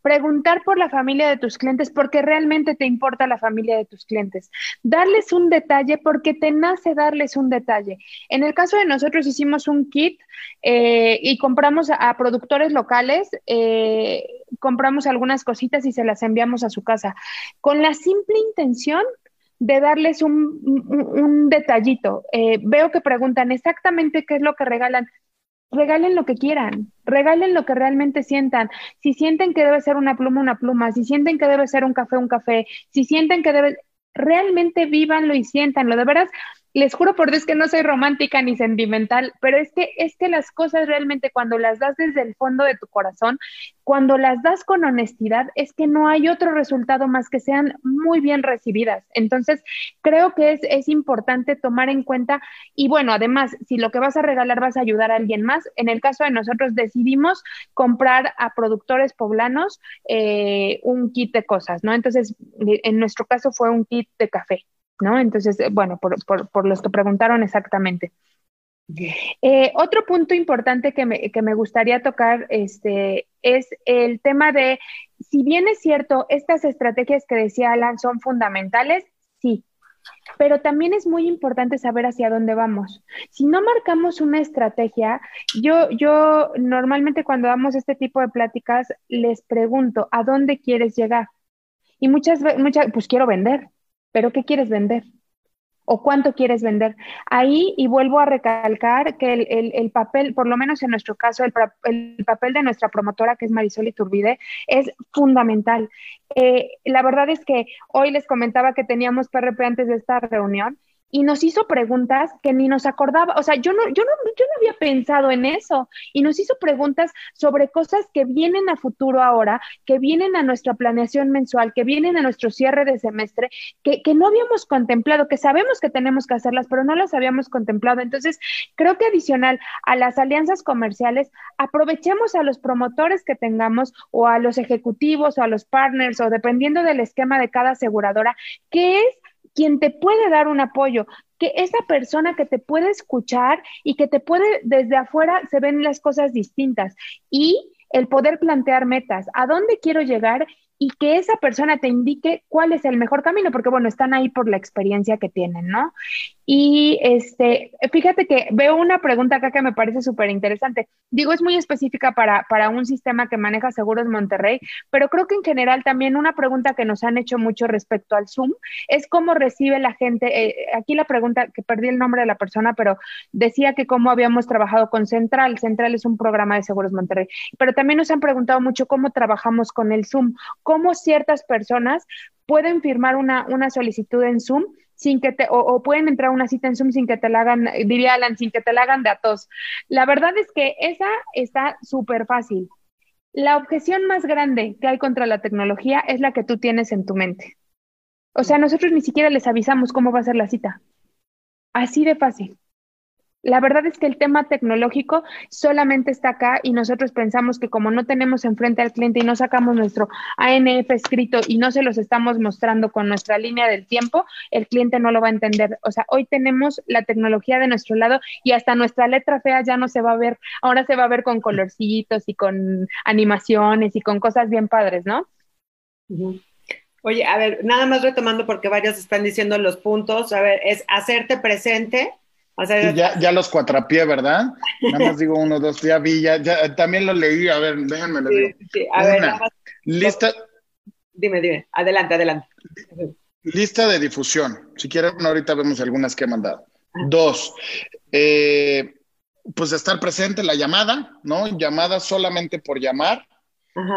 Speaker 3: Preguntar por la familia de tus clientes porque realmente te importa la familia de tus clientes. Darles un detalle porque te nace darles un detalle. En el caso de nosotros hicimos un kit eh, y compramos a, productores locales, eh, compramos algunas cositas y se las enviamos a su casa con la simple intención de darles un, detallito. Eh, veo que preguntan exactamente qué es lo que regalan. Regalen lo que quieran, regalen lo que realmente sientan. Si sienten que debe ser una pluma, una pluma. Si sienten que debe ser un café, un café. Si sienten que debe, realmente vívanlo y siéntanlo. De veras, les juro por Dios que no soy romántica ni sentimental, pero es que, es que las cosas realmente cuando las das desde el fondo de tu corazón, cuando las das con honestidad, es que no hay otro resultado más que sean muy bien recibidas. Entonces, creo que es, es importante tomar en cuenta y bueno, además, si lo que vas a regalar vas a ayudar a alguien más, en el caso de nosotros decidimos comprar a productores poblanos eh, un kit de cosas, ¿no? Entonces, en nuestro caso fue un kit de café. ¿No? Entonces, eh, bueno, por, los que preguntaron exactamente. Eh, otro punto importante que me, gustaría tocar este, es el tema de, si bien es cierto, estas estrategias que decía Alan son fundamentales, sí, pero también es muy importante saber hacia dónde vamos. Si no marcamos una estrategia, yo, yo normalmente cuando damos este tipo de pláticas les pregunto, ¿a dónde quieres llegar? Y muchas veces, muchas, pues quiero vender, pero ¿qué quieres vender? o cuánto quieres vender. Ahí, y vuelvo a recalcar que el, papel, por lo menos en nuestro caso, el, papel de nuestra promotora, que es Marisol Iturbide, es fundamental. Eh, la verdad es que hoy les comentaba que teníamos PRP antes de esta reunión y nos hizo preguntas que ni nos acordaba, o sea, yo no, yo no, yo no había pensado en eso, y nos hizo preguntas sobre cosas que vienen a futuro ahora, que vienen a nuestra planeación mensual, que vienen a nuestro cierre de semestre, que, que no habíamos contemplado, que sabemos que tenemos que hacerlas, pero no las habíamos contemplado. Entonces, creo que adicional a las alianzas comerciales, aprovechemos a los promotores que tengamos o a los ejecutivos o a los partners o dependiendo del esquema de cada aseguradora, que es quien te puede dar un apoyo, que esa persona que te puede escuchar y que te puede, desde afuera se ven las cosas distintas y el poder plantear metas, a dónde quiero llegar y que esa persona te indique cuál es el mejor camino, porque bueno, están ahí por la experiencia que tienen, ¿no? Y este, fíjate que veo una pregunta acá que me parece súper interesante. Digo, es muy específica para, para un sistema que maneja seguros Monterrey, pero creo que en general también una pregunta que nos han hecho mucho respecto al Zoom es cómo recibe la gente, eh, aquí la pregunta, que perdí el nombre de la persona, pero decía que cómo habíamos trabajado con Central. Central es un programa de seguros Monterrey, pero también nos han preguntado mucho cómo trabajamos con el Zoom cómo ciertas personas pueden firmar una, una solicitud en Zoom sin que te, o, pueden entrar a una cita en Zoom sin que te la hagan, diría Alan, sin que te la hagan de atos. La verdad es que esa está súper fácil. La objeción más grande que hay contra la tecnología es la que tú tienes en tu mente. O sea, nosotros ni siquiera les avisamos cómo va a ser la cita. Así de fácil. La verdad es que el tema tecnológico solamente está acá y nosotros pensamos que como no tenemos enfrente al cliente y no sacamos nuestro ANF escrito y no se los estamos mostrando con nuestra línea del tiempo, el cliente no lo va a entender. O sea, hoy tenemos la tecnología de nuestro lado y hasta nuestra letra fea ya no se va a ver, ahora se va a ver con colorcitos y con animaciones y con cosas bien padres, ¿no?
Speaker 1: Oye, a ver, nada más retomando porque varios están diciendo los puntos, a ver, es hacerte presente
Speaker 2: ya, ya los cuatrapié, ¿verdad? Nada más digo uno, dos, ya vi, ya, también lo leí, a ver, déjenme lo digo.
Speaker 1: Sí, a ver, lista. Dime, dime, adelante, adelante.
Speaker 2: Lista de difusión. Si quieren, ahorita vemos algunas que he mandado. Dos, eh, pues estar presente en la llamada, ¿no? Llamada solamente por llamar.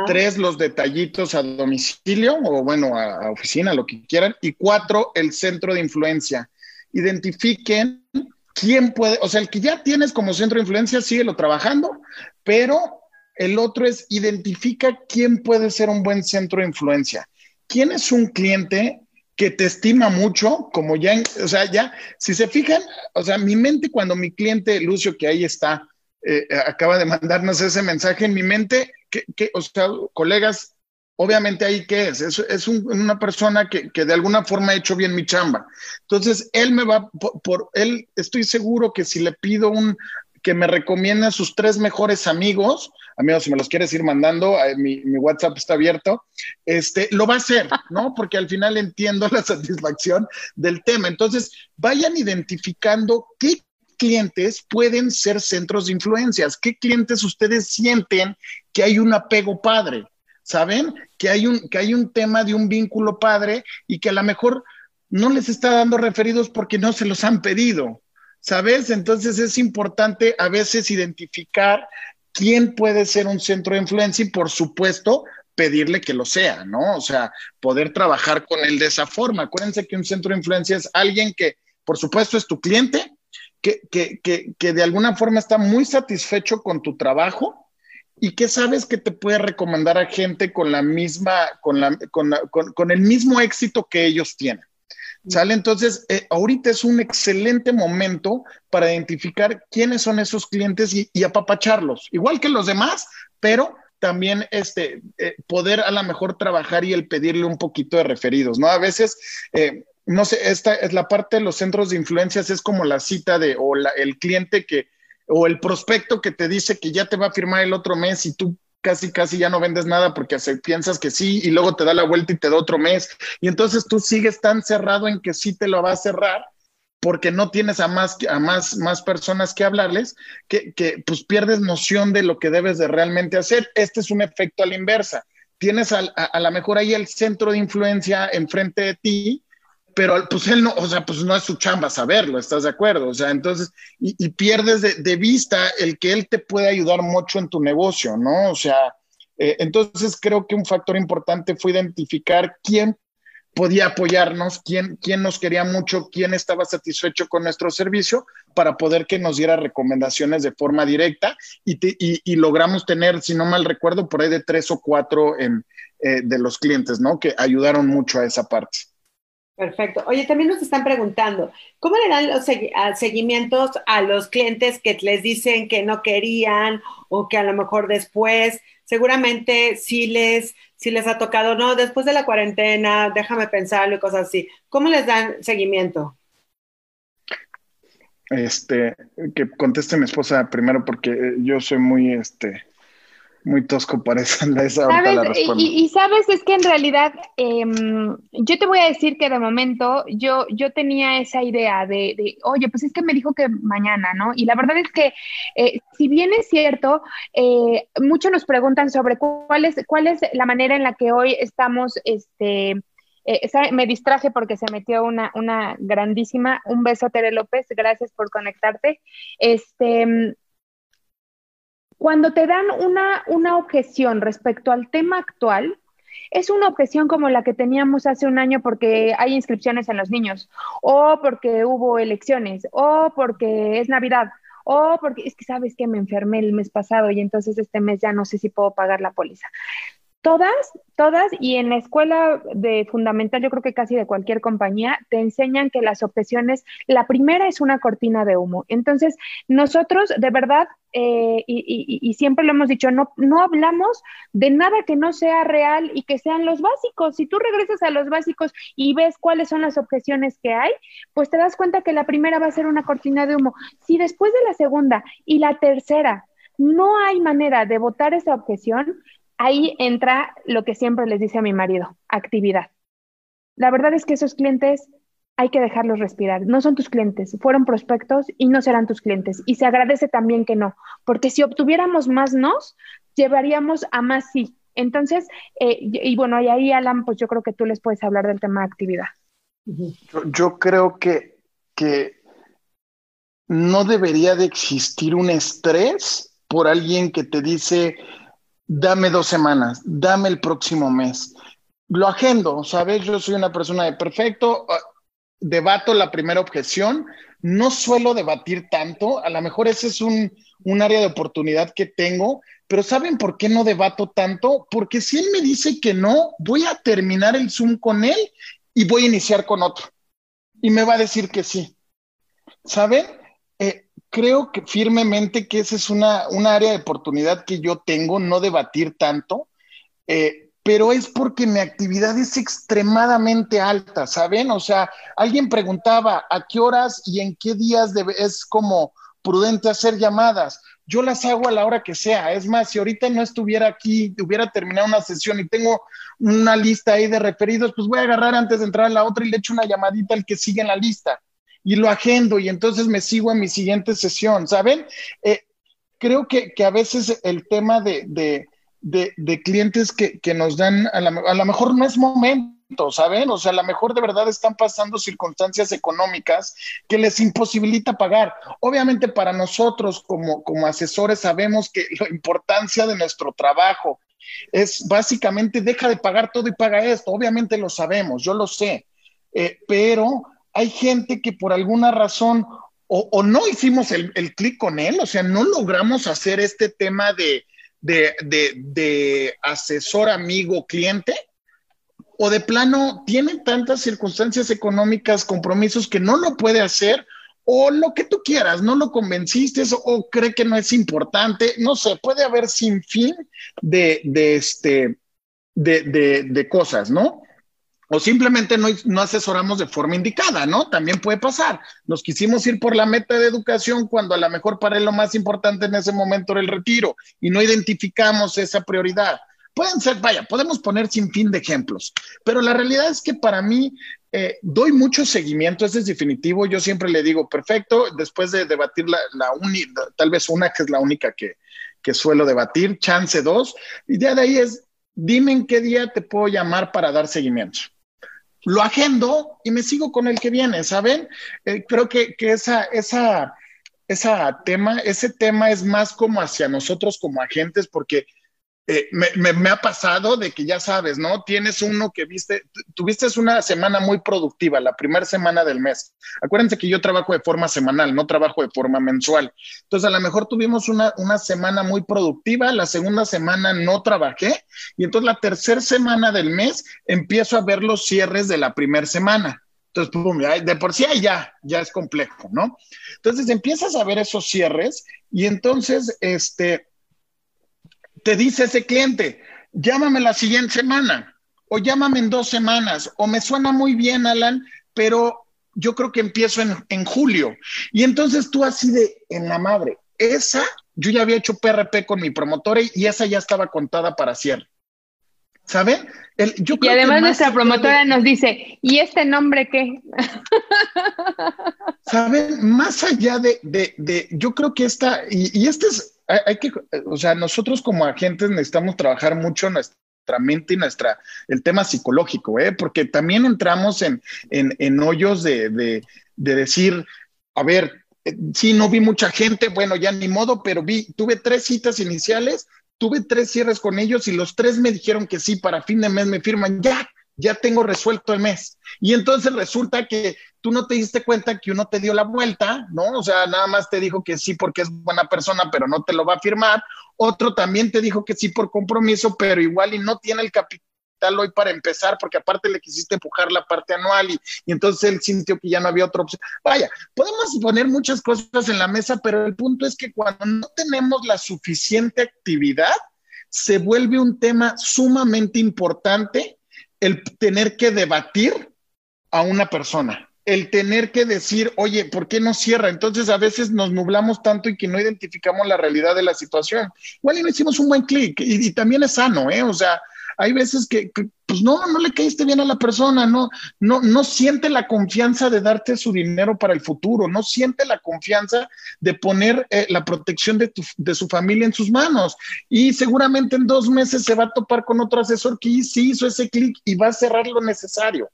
Speaker 2: Tres, los detallitos a domicilio o bueno, a, oficina, lo que quieran. Y cuatro, el centro de influencia. Identifiquen quién puede, o sea, el que ya tienes como centro de influencia, síguelo trabajando, pero el otro es identifica quién puede ser un buen centro de influencia. ¿Quién es un cliente que te estima mucho, como ya, o sea, ya, si se fijan, o sea, mi mente cuando mi cliente Lucio, que ahí está, eh, acaba de mandarnos ese mensaje en mi mente, que, que o sea, colegas, obviamente ahí qué es, es, una persona que, de alguna forma ha hecho bien mi chamba. Entonces, él me va, por, él, estoy seguro que si le pido un, que me recomiende a sus tres mejores amigos, amigos, si me los quieres ir mandando, mi, mi, WhatsApp está abierto, este, lo va a hacer, ¿no? Porque al final entiendo la satisfacción del tema. Entonces, vayan identificando qué clientes pueden ser centros de influencias, qué clientes ustedes sienten que hay un apego padre. ¿Saben? Que hay, un, que hay un tema de un vínculo padre y que a lo mejor no les está dando referidos porque no se los han pedido, ¿sabes? Entonces es importante a veces identificar quién puede ser un centro de influencia y por supuesto pedirle que lo sea, ¿no? O sea, poder trabajar con él de esa forma. Acuérdense que un centro de influencia es alguien que, por supuesto, es tu cliente, que, que, que, que de alguna forma está muy satisfecho con tu trabajo, y qué sabes que te puede recomendar a gente con la misma, con, la, con, con, el mismo éxito que ellos tienen. ¿Sale? Entonces, eh, ahorita es un excelente momento para identificar quiénes son esos clientes y, apapacharlos, igual que los demás, pero también este, eh, poder a lo mejor trabajar y el pedirle un poquito de referidos, ¿no? A veces, eh, no sé, esta es la parte de los centros de influencias, es como la cita de, o el cliente que, o el prospecto que te dice que ya te va a firmar el otro mes y tú casi, casi ya no vendes nada porque piensas que sí y luego te da la vuelta y te da otro mes. Y entonces tú sigues tan cerrado en que sí te lo va a cerrar porque no tienes a más, a más, más personas que hablarles, que, que pues pierdes noción de lo que debes de realmente hacer. Este es un efecto a la inversa. Tienes a, a, lo mejor ahí el centro de influencia enfrente de ti, pero pues él no, o sea, pues no es su chamba saberlo, ¿estás de acuerdo? O sea, entonces, y, pierdes de, vista el que él te puede ayudar mucho en tu negocio, ¿no? O sea, eh, entonces creo que un factor importante fue identificar quién podía apoyarnos, quién, quién nos quería mucho, quién estaba satisfecho con nuestro servicio para poder que nos diera recomendaciones de forma directa y, y, logramos tener, si no mal recuerdo, por ahí de tres o cuatro eh, de los clientes, ¿no? Que ayudaron mucho a esa parte.
Speaker 1: Perfecto. Oye, también nos están preguntando, ¿cómo le dan los seguimientos a los clientes que les dicen que no querían o que a lo mejor después, seguramente sí les, sí les ha tocado, no, después de la cuarentena, déjame pensarlo y cosas así. ¿Cómo les dan seguimiento?
Speaker 2: Este, que conteste mi esposa primero porque yo soy muy, este, muy tosco parece esa
Speaker 3: ¿Sabes? y, y, sabes, es que en realidad em, yo te voy a decir que de momento yo, yo tenía esa idea de, oye, pues es que me dijo que mañana, ¿no? Y la verdad es que eh, si bien es cierto, eh, muchos nos preguntan sobre cuál es, cuál es la manera en la que hoy estamos, este, eh, me distraje porque se metió una, una grandísima, un beso Tere López, gracias por conectarte. Este, cuando te dan una, una objeción respecto al tema actual, es una objeción como la que teníamos hace un año porque hay inscripciones en los niños, o porque hubo elecciones, o porque es Navidad, o porque es que sabes que me enfermé el mes pasado y entonces este mes ya no sé si puedo pagar la póliza. Todas, todas, y en la escuela de fundamental, yo creo que casi de cualquier compañía, te enseñan que las objeciones, la primera es una cortina de humo. Entonces, nosotros de verdad, eh, y, siempre lo hemos dicho, no, no hablamos de nada que no sea real y que sean los básicos. Si tú regresas a los básicos y ves cuáles son las objeciones que hay, pues te das cuenta que la primera va a ser una cortina de humo. Si después de la segunda y la tercera no hay manera de votar esa objeción, ahí entra lo que siempre les dice a mi marido, actividad. La verdad es que esos clientes hay que dejarlos respirar. No son tus clientes, fueron prospectos y no serán tus clientes. Y se agradece también que no, porque si obtuviéramos más nos, llevaríamos a más sí. Entonces, eh, y, bueno, ahí, Alan, pues yo creo que tú les puedes hablar del tema de actividad.
Speaker 2: Yo, creo que, que no debería de existir un estrés por alguien que te dice, dame dos semanas, dame el próximo mes. Lo agendo, ¿sabes? Yo soy una persona de perfecto, ah, debato la primera objeción, no suelo debatir tanto, a lo mejor ese es un, un área de oportunidad que tengo, pero ¿saben por qué no debato tanto? Porque si él me dice que no, voy a terminar el Zoom con él y voy a iniciar con otro. Y me va a decir que sí. ¿Saben? Eh, creo que firmemente que esa es una, área de oportunidad que yo tengo, no debatir tanto, eh, pero es porque mi actividad es extremadamente alta, ¿saben? O sea, alguien preguntaba a qué horas y en qué días es como prudente hacer llamadas. Yo las hago a la hora que sea. Es más, si ahorita no estuviera aquí, hubiera terminado una sesión y tengo una lista ahí de referidos, pues voy a agarrar antes de entrar a la otra y le echo una llamadita al que sigue en la lista y lo agendo y entonces me sigo en mi siguiente sesión, ¿saben? Eh, creo que, a veces el tema de, de, clientes que, nos dan, a, lo mejor no es momento, ¿saben? O sea, a lo mejor de verdad están pasando circunstancias económicas que les imposibilita pagar. Obviamente para nosotros como, como asesores sabemos que la importancia de nuestro trabajo es básicamente deja de pagar todo y paga esto. Obviamente lo sabemos, yo lo sé, eh, pero hay gente que por alguna razón o, no hicimos el, clic con él, o sea, no logramos hacer este tema de, asesor, amigo, cliente, o de plano tiene tantas circunstancias económicas, compromisos que no lo puede hacer, o lo que tú quieras, no lo convenciste o cree que no es importante, no sé, puede haber sin fin de, este, cosas, ¿no? O simplemente no, asesoramos de forma indicada, ¿no? También puede pasar. Nos quisimos ir por la meta de educación cuando a lo mejor para él lo más importante en ese momento era el retiro y no identificamos esa prioridad. Pueden ser, vaya, podemos poner sin fin de ejemplos, pero la realidad es que para mí eh, doy mucho seguimiento, ese es definitivo. Yo siempre le digo, perfecto, después de debatir la, la tal vez una que es la única que, que suelo debatir, chance dos, y ya de ahí es, dime en qué día te puedo llamar para dar seguimiento lo agendo y me sigo con el que viene, ¿saben? Eh, creo que, que, esa, esa, esa tema, ese tema es más como hacia nosotros como agentes, porque eh, me, ha pasado de que ya sabes, ¿no? Tienes uno que viste, tuviste una semana muy productiva, la primera semana del mes. Acuérdense que yo trabajo de forma semanal, no trabajo de forma mensual. Entonces, a lo mejor tuvimos una, una semana muy productiva, la segunda semana no trabajé y entonces la tercera semana del mes empiezo a ver los cierres de la primera semana. Entonces, pum, de por sí ya, ya es complejo, ¿no? Entonces empiezas a ver esos cierres y entonces, este, te dice ese cliente, llámame la siguiente semana o llámame en dos semanas o me suena muy bien, Alan, pero yo creo que empiezo en, julio. Y entonces tú así de, en la madre, esa, yo ya había hecho PRP con mi promotora y esa ya estaba contada para cierre. ¿Saben?
Speaker 3: y además nuestra promotora nos dice, ¿y este nombre qué?
Speaker 2: ¿Saben? Más allá de, de, yo creo que esta, y, y este es hay, que, o sea, nosotros como agentes necesitamos trabajar mucho nuestra mente y nuestra, el tema psicológico, ¿eh? porque también entramos en, en, en hoyos de, de, de, decir, a ver, eh, sí, no vi mucha gente, bueno, ya ni modo, pero vi, tuve tres citas iniciales, tuve tres cierres con ellos y los tres me dijeron que sí, para fin de mes me firman, ya, ya tengo resuelto el mes. Y entonces resulta que tú no te diste cuenta que uno te dio la vuelta, ¿no? O sea, nada más te dijo que sí porque es buena persona, pero no te lo va a firmar. Otro también te dijo que sí por compromiso, pero igual y no tiene el capital hoy para empezar, porque aparte le quisiste empujar la parte anual y, entonces él sintió que ya no había otra opción. Vaya, podemos poner muchas cosas en la mesa, pero el punto es que cuando no tenemos la suficiente actividad, se vuelve un tema sumamente importante el tener que debatir a una persona el tener que decir, oye, ¿por qué no cierra? Entonces a veces nos nublamos tanto y que no identificamos la realidad de la situación. Igual hicimos un buen clic y, también es sano, ¿eh? O sea, hay veces que, pues no, no le caíste bien a la persona, no, no, no siente la confianza de darte su dinero para el futuro, no siente la confianza de poner eh, la protección de, de su familia en sus manos. Y seguramente en dos meses se va a topar con otro asesor que sí hizo ese clic y va a cerrar lo necesario.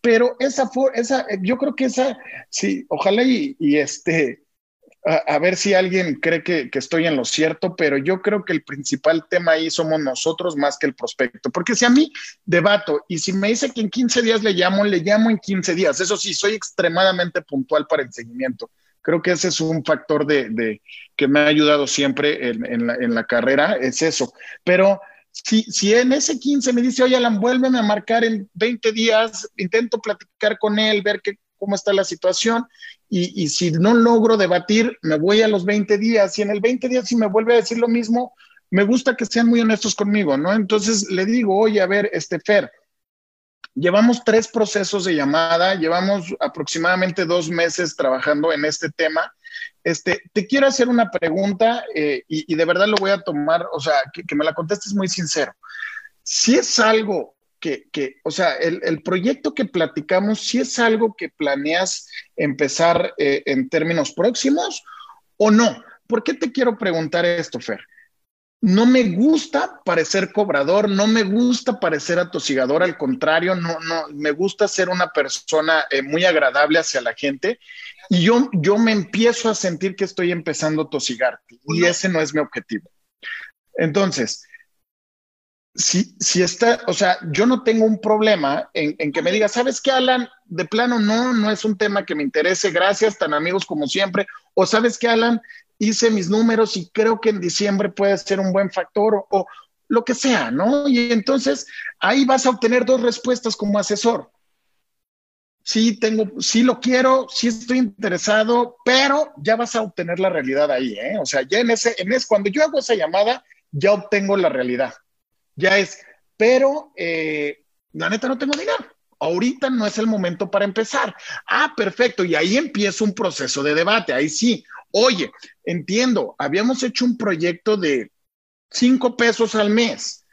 Speaker 2: Pero esa esa, yo creo que esa, sí, ojalá y, este, a, ver si alguien cree que, estoy en lo cierto, pero yo creo que el principal tema ahí somos nosotros más que el prospecto. Porque si a mí debato y si me dice que en 15 días le llamo, le llamo en 15 días. Eso sí, soy extremadamente puntual para el seguimiento. Creo que ese es un factor de, que me ha ayudado siempre en, la, carrera, es eso. Pero si, si en ese 15 me dice, oye, Alan, vuélveme a marcar en 20 días, intento platicar con él, ver que, cómo está la situación, y, si no logro debatir, me voy a los 20 días, y en el 20 días si me vuelve a decir lo mismo, me gusta que sean muy honestos conmigo, ¿no? Entonces le digo, oye, a ver, este Fer, llevamos tres procesos de llamada, llevamos aproximadamente dos meses trabajando en este tema, este, te quiero hacer una pregunta eh, y, de verdad lo voy a tomar, o sea, que, me la contestes muy sincero. Si es algo que, que o sea, el, el, proyecto que platicamos, si es algo que planeas empezar eh, en términos próximos o no. ¿Por qué te quiero preguntar esto, Fer? no me gusta parecer cobrador, no me gusta parecer atosigador, al contrario, no, no, me gusta ser una persona eh, muy agradable hacia la gente y yo, yo me empiezo a sentir que estoy empezando a tosigarte y ese no es mi objetivo. Entonces, si, si está, o sea, yo no tengo un problema en, que me diga, ¿sabes qué, Alan? De plano, no, no es un tema que me interese, gracias, tan amigos como siempre. O ¿sabes qué, Alan? hice mis números y creo que en diciembre puede ser un buen factor o, lo que sea, ¿no? Y entonces ahí vas a obtener dos respuestas como asesor. Sí, tengo, sí lo quiero, sí estoy interesado, pero ya vas a obtener la realidad ahí, ¿eh? O sea, ya en ese, en ese, cuando yo hago esa llamada, ya obtengo la realidad. Ya es, pero eh, la neta no tengo dinero. ahorita no es el momento para empezar. Ah, perfecto, y ahí empieza un proceso de debate, ahí sí. Oye, entiendo, habíamos hecho un proyecto de cinco pesos al mes.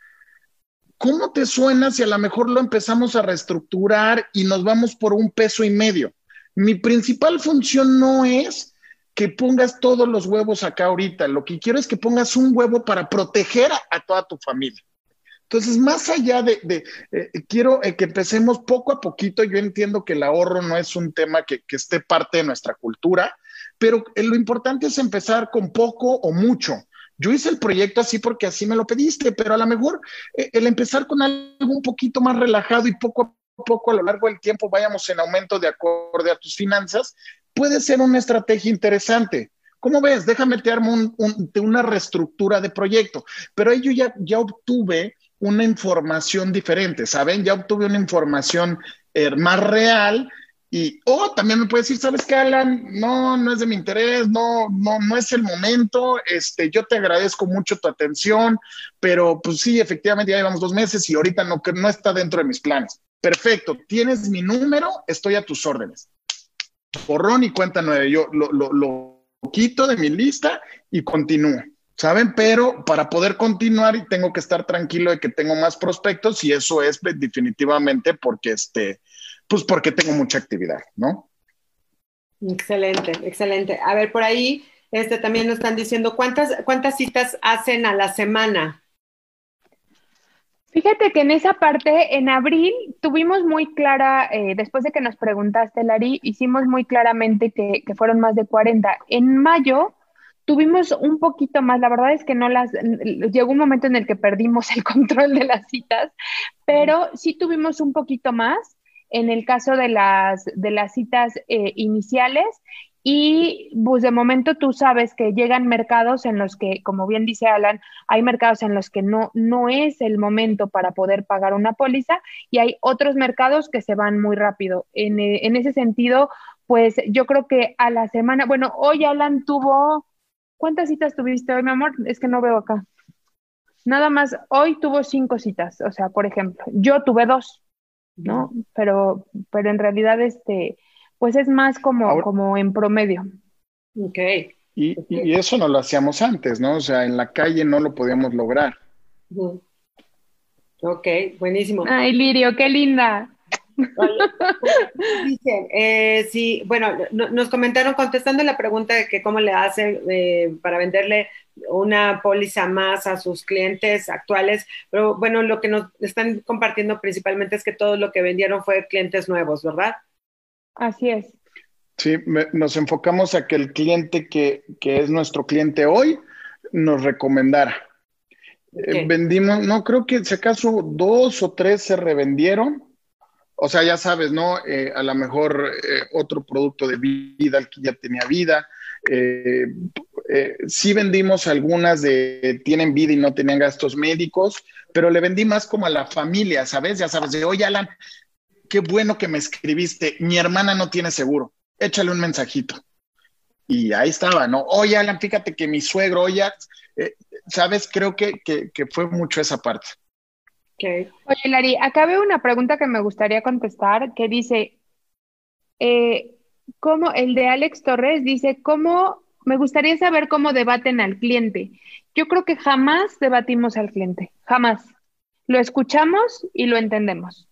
Speaker 2: ¿Cómo te suena si a lo mejor lo empezamos a reestructurar y nos vamos por un peso y medio? Mi principal función no es que pongas todos los huevos acá ahorita. Lo que quiero es que pongas un huevo para proteger a, toda tu familia. Entonces, más allá de, eh, quiero eh, que empecemos poco a poquito. Yo entiendo que el ahorro no es un tema que, esté parte de nuestra cultura, pero eh, lo importante es empezar con poco o mucho. Yo hice el proyecto así porque así me lo pediste, pero a lo mejor el empezar con algo un poquito más relajado y poco a poco a lo largo del tiempo vayamos en aumento de acorde a tus finanzas, puede ser una estrategia interesante. ¿Cómo ves? Déjame te armo una reestructura de proyecto. Pero ahí yo ya, ya obtuve una información diferente, ¿saben? Ya obtuve una información eh, más real y, oh, también me puede decir, ¿sabes qué, Alan? No, no es de mi interés, no, no, no es el momento. Este, yo te agradezco mucho tu atención, pero pues sí, efectivamente ya llevamos dos meses y ahorita no, no está dentro de mis planes. Perfecto, tienes mi número, estoy a tus órdenes borrón y cuenta nueve. Yo lo, lo, quito de mi lista y continúo. ¿Saben? Pero para poder continuar y tengo que estar tranquilo de que tengo más prospectos y eso es definitivamente porque este, pues porque tengo mucha actividad, ¿no?
Speaker 1: Excelente, excelente. A ver, por ahí este, también nos están diciendo cuántas, cuántas citas hacen a la semana.
Speaker 3: Fíjate que en esa parte, en abril, tuvimos muy clara, eh, después de que nos preguntaste, Lari, hicimos muy claramente que, fueron más de 40. En mayo tuvimos un poquito más, la verdad es que no las, llegó un momento en el que perdimos el control de las citas, pero sí tuvimos un poquito más en el caso de las, de las citas eh, iniciales y pues de momento tú sabes que llegan mercados en los que, como bien dice Alan, hay mercados en los que no, no es el momento para poder pagar una póliza y hay otros mercados que se van muy rápido. En, en ese sentido, pues yo creo que a la semana, bueno, hoy Alan tuvo, ¿cuántas citas tuviste hoy, mi amor? Es que no veo acá. Nada más, hoy tuvo cinco citas, o sea, por ejemplo, yo tuve dos, ¿no? Pero, pero en realidad, este, pues es más como, como en promedio.
Speaker 1: Ok.
Speaker 2: Y, eso no lo hacíamos antes, ¿no? O sea, en la calle no lo podíamos lograr.
Speaker 1: Ok, buenísimo.
Speaker 3: Ay, Lirio, qué linda.
Speaker 1: Dicen, eh, sí, bueno, nos comentaron contestando la pregunta de que cómo le hacen eh, para venderle una póliza más a sus clientes actuales, pero bueno, lo que nos están compartiendo principalmente es que todo lo que vendieron fue clientes nuevos, ¿verdad?
Speaker 3: Así es.
Speaker 2: Sí, nos enfocamos a que el cliente que, es nuestro cliente hoy nos recomendara. Eh, vendimos, no creo que si acaso dos o tres se revendieron. O sea, ya sabes, ¿no? Eh, a lo mejor eh, otro producto de vida, el que ya tenía vida. sí vendimos algunas de tienen vida y no tenían gastos médicos, pero le vendí más como a la familia, ¿sabes? Ya sabes, de, oye, Alan, qué bueno que me escribiste, mi hermana no tiene seguro, échale un mensajito. Y ahí estaba, ¿no? Oye, Alan, fíjate que mi suegro, oye, eh, ¿sabes? Creo que, fue mucho esa parte.
Speaker 3: Oye, Lari, acá veo una pregunta que me gustaría contestar, que dice, eh, ¿cómo, el de Alex Torres dice, ¿cómo, me gustaría saber cómo debaten al cliente? Yo creo que jamás debatimos al cliente, jamás. Lo escuchamos y lo entendemos.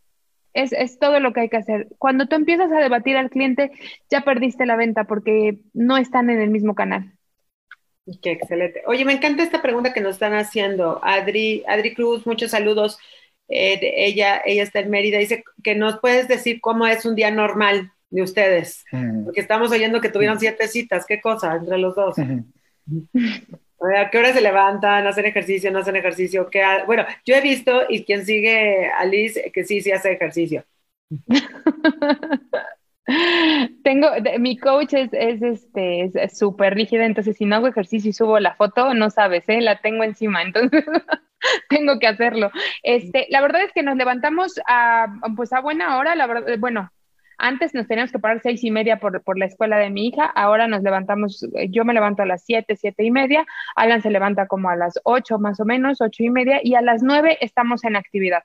Speaker 3: Es, todo lo que hay que hacer. Cuando tú empiezas a debatir al cliente, ya perdiste la venta porque no están en el mismo canal.
Speaker 1: Qué excelente. Oye, me encanta esta pregunta que nos están haciendo. Adri, Adri Cruz, muchos saludos. Eh, ella, ella está en Mérida. Dice que nos puedes decir cómo es un día normal de ustedes. Mm. Porque estamos oyendo que tuvieron siete citas. ¿Qué cosa entre los dos? ¿A qué hora se levantan? ¿Hacen ejercicio? ¿No hacen ejercicio? ¿Qué bueno, yo he visto, y quien sigue a Liz, que sí, sí hace ejercicio.
Speaker 3: Tengo, mi coach es, es este, súper rígida, entonces si no hago ejercicio y subo la foto, no sabes, ¿eh? la tengo encima, entonces tengo que hacerlo. Este, la verdad es que nos levantamos a, pues a buena hora, la verdad, bueno, antes nos teníamos que parar seis y media por, por, la escuela de mi hija, ahora nos levantamos, yo me levanto a las siete, siete y media, Alan se levanta como a las ocho más o menos, ocho y media, y a las nueve estamos en actividad.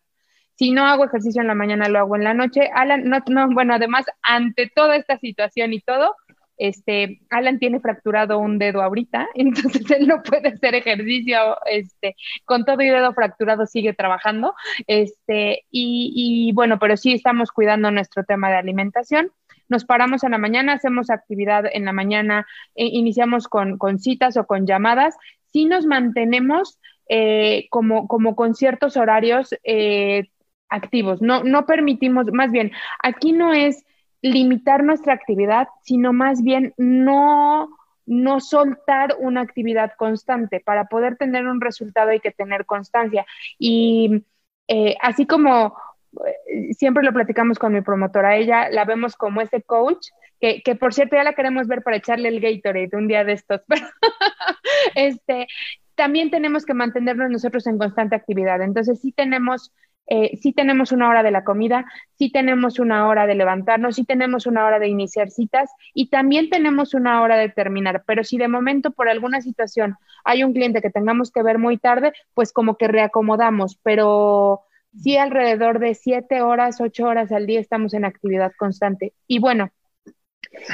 Speaker 3: Si no hago ejercicio en la mañana, lo hago en la noche. Alan, no, no, bueno, además, ante toda esta situación y todo, este, Alan tiene fracturado un dedo ahorita, entonces él no puede hacer ejercicio, este, con todo y dedo fracturado sigue trabajando, este, y, bueno, pero sí estamos cuidando nuestro tema de alimentación nos paramos en la mañana, hacemos actividad en la mañana, e iniciamos con, citas o con llamadas, sí nos mantenemos eh, como, como con ciertos horarios eh, activos, no, no permitimos, más bien, aquí no es limitar nuestra actividad, sino más bien no, no soltar una actividad constante. Para poder tener un resultado hay que tener constancia. Y eh, así como eh, siempre lo platicamos con mi promotora, ella la vemos como ese coach, que, que por cierto ya la queremos ver para echarle el Gatorade un día de estos, este, también tenemos que mantenernos nosotros en constante actividad. Entonces sí tenemos eh, sí tenemos una hora de la comida, sí tenemos una hora de levantarnos, sí tenemos una hora de iniciar citas y también tenemos una hora de terminar. Pero si de momento por alguna situación hay un cliente que tengamos que ver muy tarde, pues como que reacomodamos, pero sí alrededor de siete horas, ocho horas al día estamos en actividad constante. Y bueno,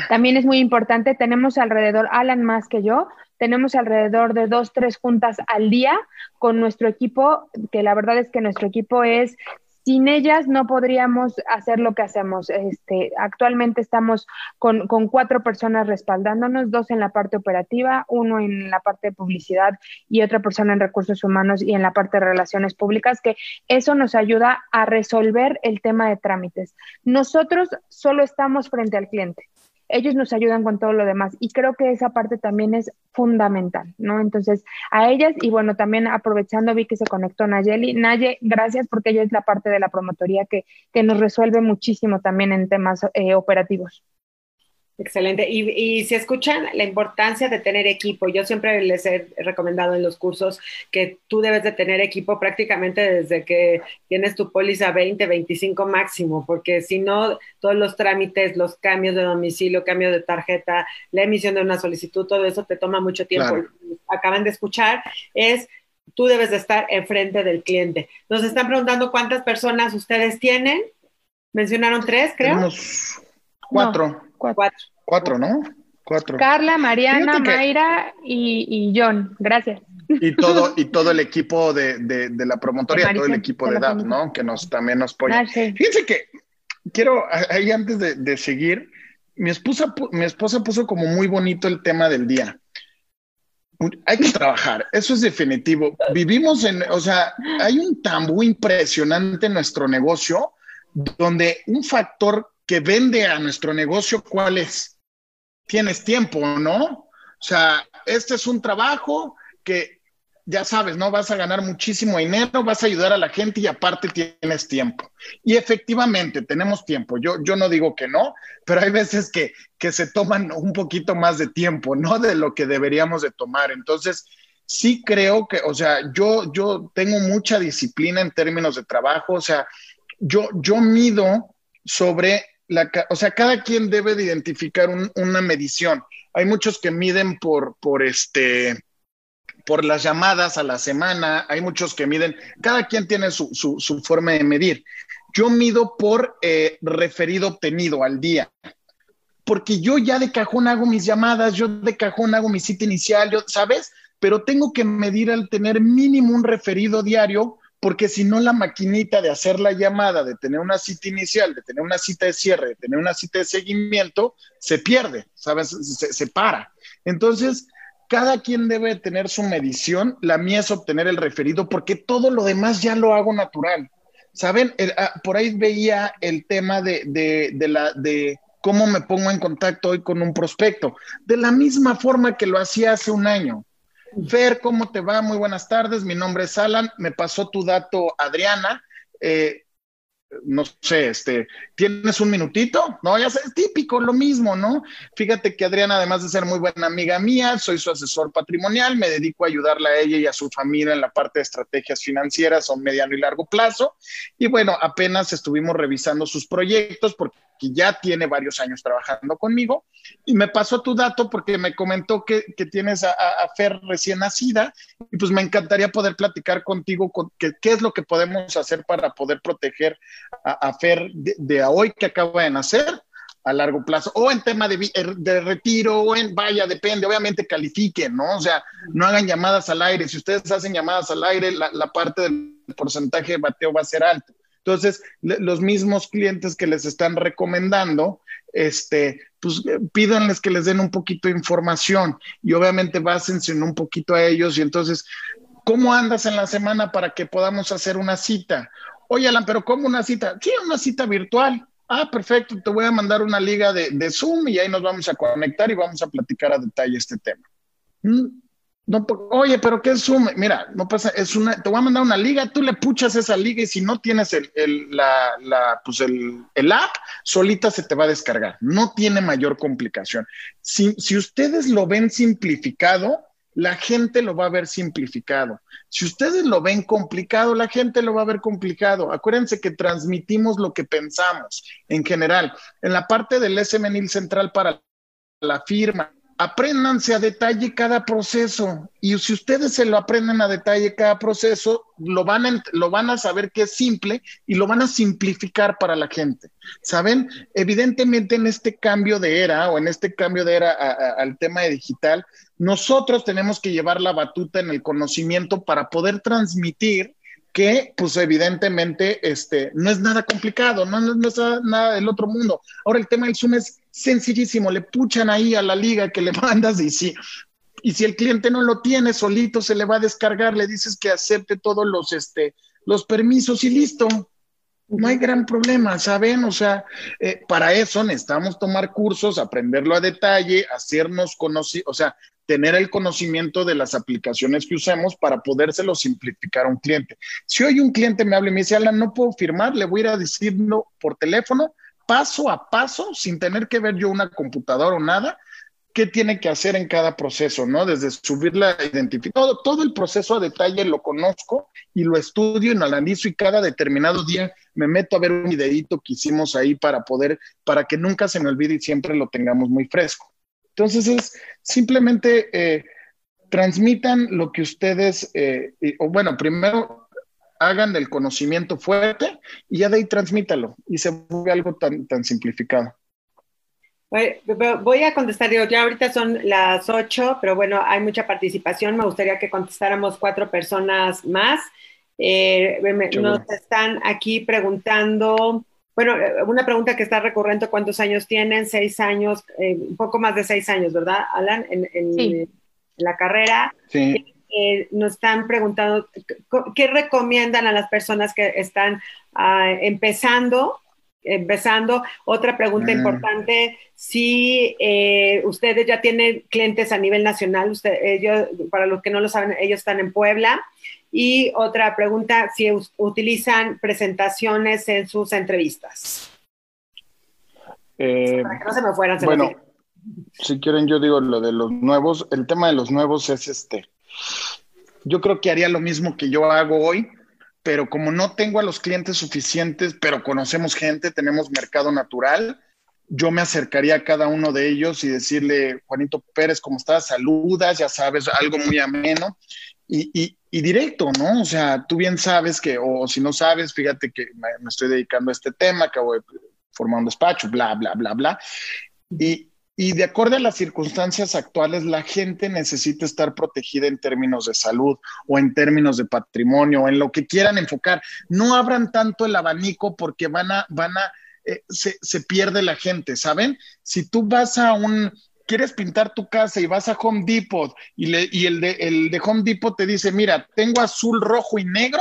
Speaker 3: también es muy importante, tenemos alrededor, Alan más que yo, tenemos alrededor de dos, tres juntas al día con nuestro equipo, que la verdad es que nuestro equipo es sin ellas no podríamos hacer lo que hacemos. Este, actualmente estamos con, con, cuatro personas respaldándonos, dos en la parte operativa, uno en la parte de publicidad y otra persona en recursos humanos y en la parte de relaciones públicas, que eso nos ayuda a resolver el tema de trámites. Nosotros solo estamos frente al cliente ellos nos ayudan con todo lo demás y creo que esa parte también es fundamental, ¿no? Entonces, a ellas y bueno, también aprovechando vi que se conectó Nayeli. Naye, gracias porque ella es la parte de la promotoría que, que nos resuelve muchísimo también en temas eh, operativos.
Speaker 1: Excelente. Y, y, si escuchan la importancia de tener equipo, yo siempre les he recomendado en los cursos que tú debes de tener equipo prácticamente desde que tienes tu póliza 20, 25 máximo, porque si no, todos los trámites, los cambios de domicilio, cambio de tarjeta, la emisión de una solicitud, todo eso te toma mucho tiempo. Acaban de escuchar, es tú debes de estar enfrente del cliente. Nos están preguntando cuántas personas ustedes tienen. Mencionaron tres, creo.
Speaker 2: Tenemos cuatro.
Speaker 1: cuatro.
Speaker 2: Cuatro, ¿no? Cuatro.
Speaker 3: Carla, Mariana, Mayra y, John. Gracias.
Speaker 2: Y todo, y todo el equipo de, de, la promotoría, todo el equipo de, DAP, ¿no? Que nos también nos apoya. Ah, Fíjense que quiero, ahí antes de, seguir, mi esposa, mi esposa puso como muy bonito el tema del día. Hay que trabajar, eso es definitivo. Vivimos en, o sea, hay un tabú impresionante en nuestro negocio donde un factor que vende a nuestro negocio, ¿cuál es? Tienes tiempo, ¿no? O sea, este es un trabajo que ya sabes, ¿no? Vas a ganar muchísimo dinero, vas a ayudar a la gente y aparte tienes tiempo. Y efectivamente, tenemos tiempo. Yo, yo no digo que no, pero hay veces que, que se toman un poquito más de tiempo, ¿no? De lo que deberíamos de tomar. Entonces, sí creo que, o sea, yo, yo tengo mucha disciplina en términos de trabajo, o sea, yo, yo mido sobre o sea, cada quien debe de identificar una medición. Hay muchos que miden por, por este, por las llamadas a la semana, hay muchos que miden, cada quien tiene su, su, forma de medir. Yo mido por eh, referido obtenido al día, porque yo ya de cajón hago mis llamadas, yo de cajón hago mi cita inicial, ¿sabes? Pero tengo que medir al tener mínimo un referido diario porque si no la maquinita de hacer la llamada, de tener una cita inicial, de tener una cita de cierre, de tener una cita de seguimiento, se pierde, ¿sabes? Se, para. Entonces, cada quien debe tener su medición. La mía es obtener el referido porque todo lo demás ya lo hago natural. ¿Saben? Ah, por ahí veía el tema de, de, la, de cómo me pongo en contacto hoy con un prospecto. De la misma forma que lo hacía hace un año. Fer, ¿cómo te va? Muy buenas tardes. Mi nombre es Alan. Me pasó tu dato Adriana. Eh, no sé, este, ¿tienes un minutito? No, ya sé, es típico, lo mismo, ¿no? Fíjate que Adriana, además de ser muy buena amiga mía, soy su asesor patrimonial, me dedico a ayudarla a ella y a su familia en la parte de estrategias financieras a mediano y largo plazo. Y bueno, apenas estuvimos revisando sus proyectos porque que ya tiene varios años trabajando conmigo y me pasó tu dato porque me comentó que, tienes a, Fer recién nacida y pues me encantaría poder platicar contigo con, qué es lo que podemos hacer para poder proteger a, Fer de, de hoy que acaba de nacer a largo plazo, o en tema de, er, de, retiro, o en, vaya, depende, obviamente califiquen, ¿no? O sea, no hagan llamadas al aire. Si ustedes hacen llamadas al aire, la, la parte del porcentaje de bateo va a ser alto. Entonces, los mismos clientes que les están recomendando, este, pues eh, pídanles que les den un poquito de información y obviamente básense en un poquito a ellos y entonces, ¿cómo andas en la semana para que podamos hacer una cita? Oye, Alan, pero ¿cómo una cita? Sí, una cita virtual Ah, perfecto, te voy a mandar una liga de, Zoom y ahí nos vamos a conectar y vamos a platicar a detalle este tema. Mm, no, oye, pero ¿qué es Zoom? Mira, no pasa, es una, te voy a mandar una liga, tú le puchas esa liga y si no tienes el, la, la, pues el, el, app, solita se te va a descargar. No tiene mayor complicación. Si, si ustedes lo ven simplificado, la gente lo va a ver simplificado. Si ustedes lo ven complicado, la gente lo va a ver complicado. Acuérdense que transmitimos lo que pensamos en general. En la parte del SMNIL central para la firma, apréndanse a detalle cada proceso y si ustedes se lo aprenden a detalle cada proceso, lo van a, lo van a saber que es simple y lo van a simplificar para la gente. ¿Saben? Evidentemente en este cambio de era o en este cambio de era al tema de digital, nosotros tenemos que llevar la batuta en el conocimiento para poder transmitir que pues evidentemente este, no es nada complicado, no, no, es nada del otro mundo. Ahora el tema del Zoom es sencillísimo, le puchan ahí a la liga que le mandas y si, y si el cliente no lo tiene, solito se le va a descargar, le dices que acepte todos los, este, los permisos y listo. No hay gran problema, ¿saben? O sea, eh, para eso necesitamos tomar cursos, aprenderlo a detalle, hacernos conocer, o sea, tener el conocimiento de las aplicaciones que usemos para podérselo simplificar a un cliente. Si hoy un cliente me habla y me dice, Alan, no puedo firmar, le voy a ir a decirlo por teléfono, paso a paso, sin tener que ver yo una computadora o nada, qué tiene que hacer en cada proceso, ¿no? Desde subir la identificación, todo, todo, el proceso a detalle lo conozco y lo estudio y lo analizo y cada determinado día me meto a ver un videito que hicimos ahí para poder, para que nunca se me olvide y siempre lo tengamos muy fresco. Entonces es simplemente eh, transmitan lo que ustedes, eh, o bueno, primero hagan el conocimiento fuerte y ya de ahí transmítalo y se vuelve algo tan, tan simplificado.
Speaker 1: Voy a contestar, digo, ya ahorita son las ocho, pero bueno, hay mucha participación. Me gustaría que contestáramos cuatro personas más. Eh, nos están aquí preguntando bueno, eh, una pregunta que está recurrente, ¿cuántos años tienen? Seis años, eh, un poco más de seis años, ¿verdad, Alan? En, la carrera.
Speaker 2: Sí.
Speaker 1: Eh, nos están preguntando, ¿qué recomiendan a las personas que están ah, empezando? Empezando, otra pregunta mm. importante, si ustedes ya tienen clientes a nivel nacional, usted, ellos, para los que no lo saben, ellos están en Puebla, y otra pregunta, si utilizan presentaciones en sus entrevistas.
Speaker 2: Eh, Para que no se me fueran. bueno, si quieren yo digo lo de los nuevos. El tema de los nuevos es este. Yo creo que haría lo mismo que yo hago hoy, pero como no tengo a los clientes suficientes, pero conocemos gente, tenemos mercado natural, yo me acercaría a cada uno de ellos y decirle, Juanito Pérez, ¿cómo estás? Saludas, ya sabes, algo muy ameno. Y, y directo, ¿no? O sea, tú bien sabes que, o si no sabes, fíjate que me, estoy dedicando a este tema, acabo de formar un despacho, bla, bla, bla, bla. Y, y de acuerdo a las circunstancias actuales, la gente necesita estar protegida en términos de salud o en términos de patrimonio o en lo que quieran enfocar. No abran tanto el abanico porque van a, van a, eh, se, se pierde la gente, ¿saben? Si tú vas a un, quieres pintar tu casa y vas a Home Depot y, le, y el, de, el de Home Depot te dice, mira, tengo azul, rojo y negro,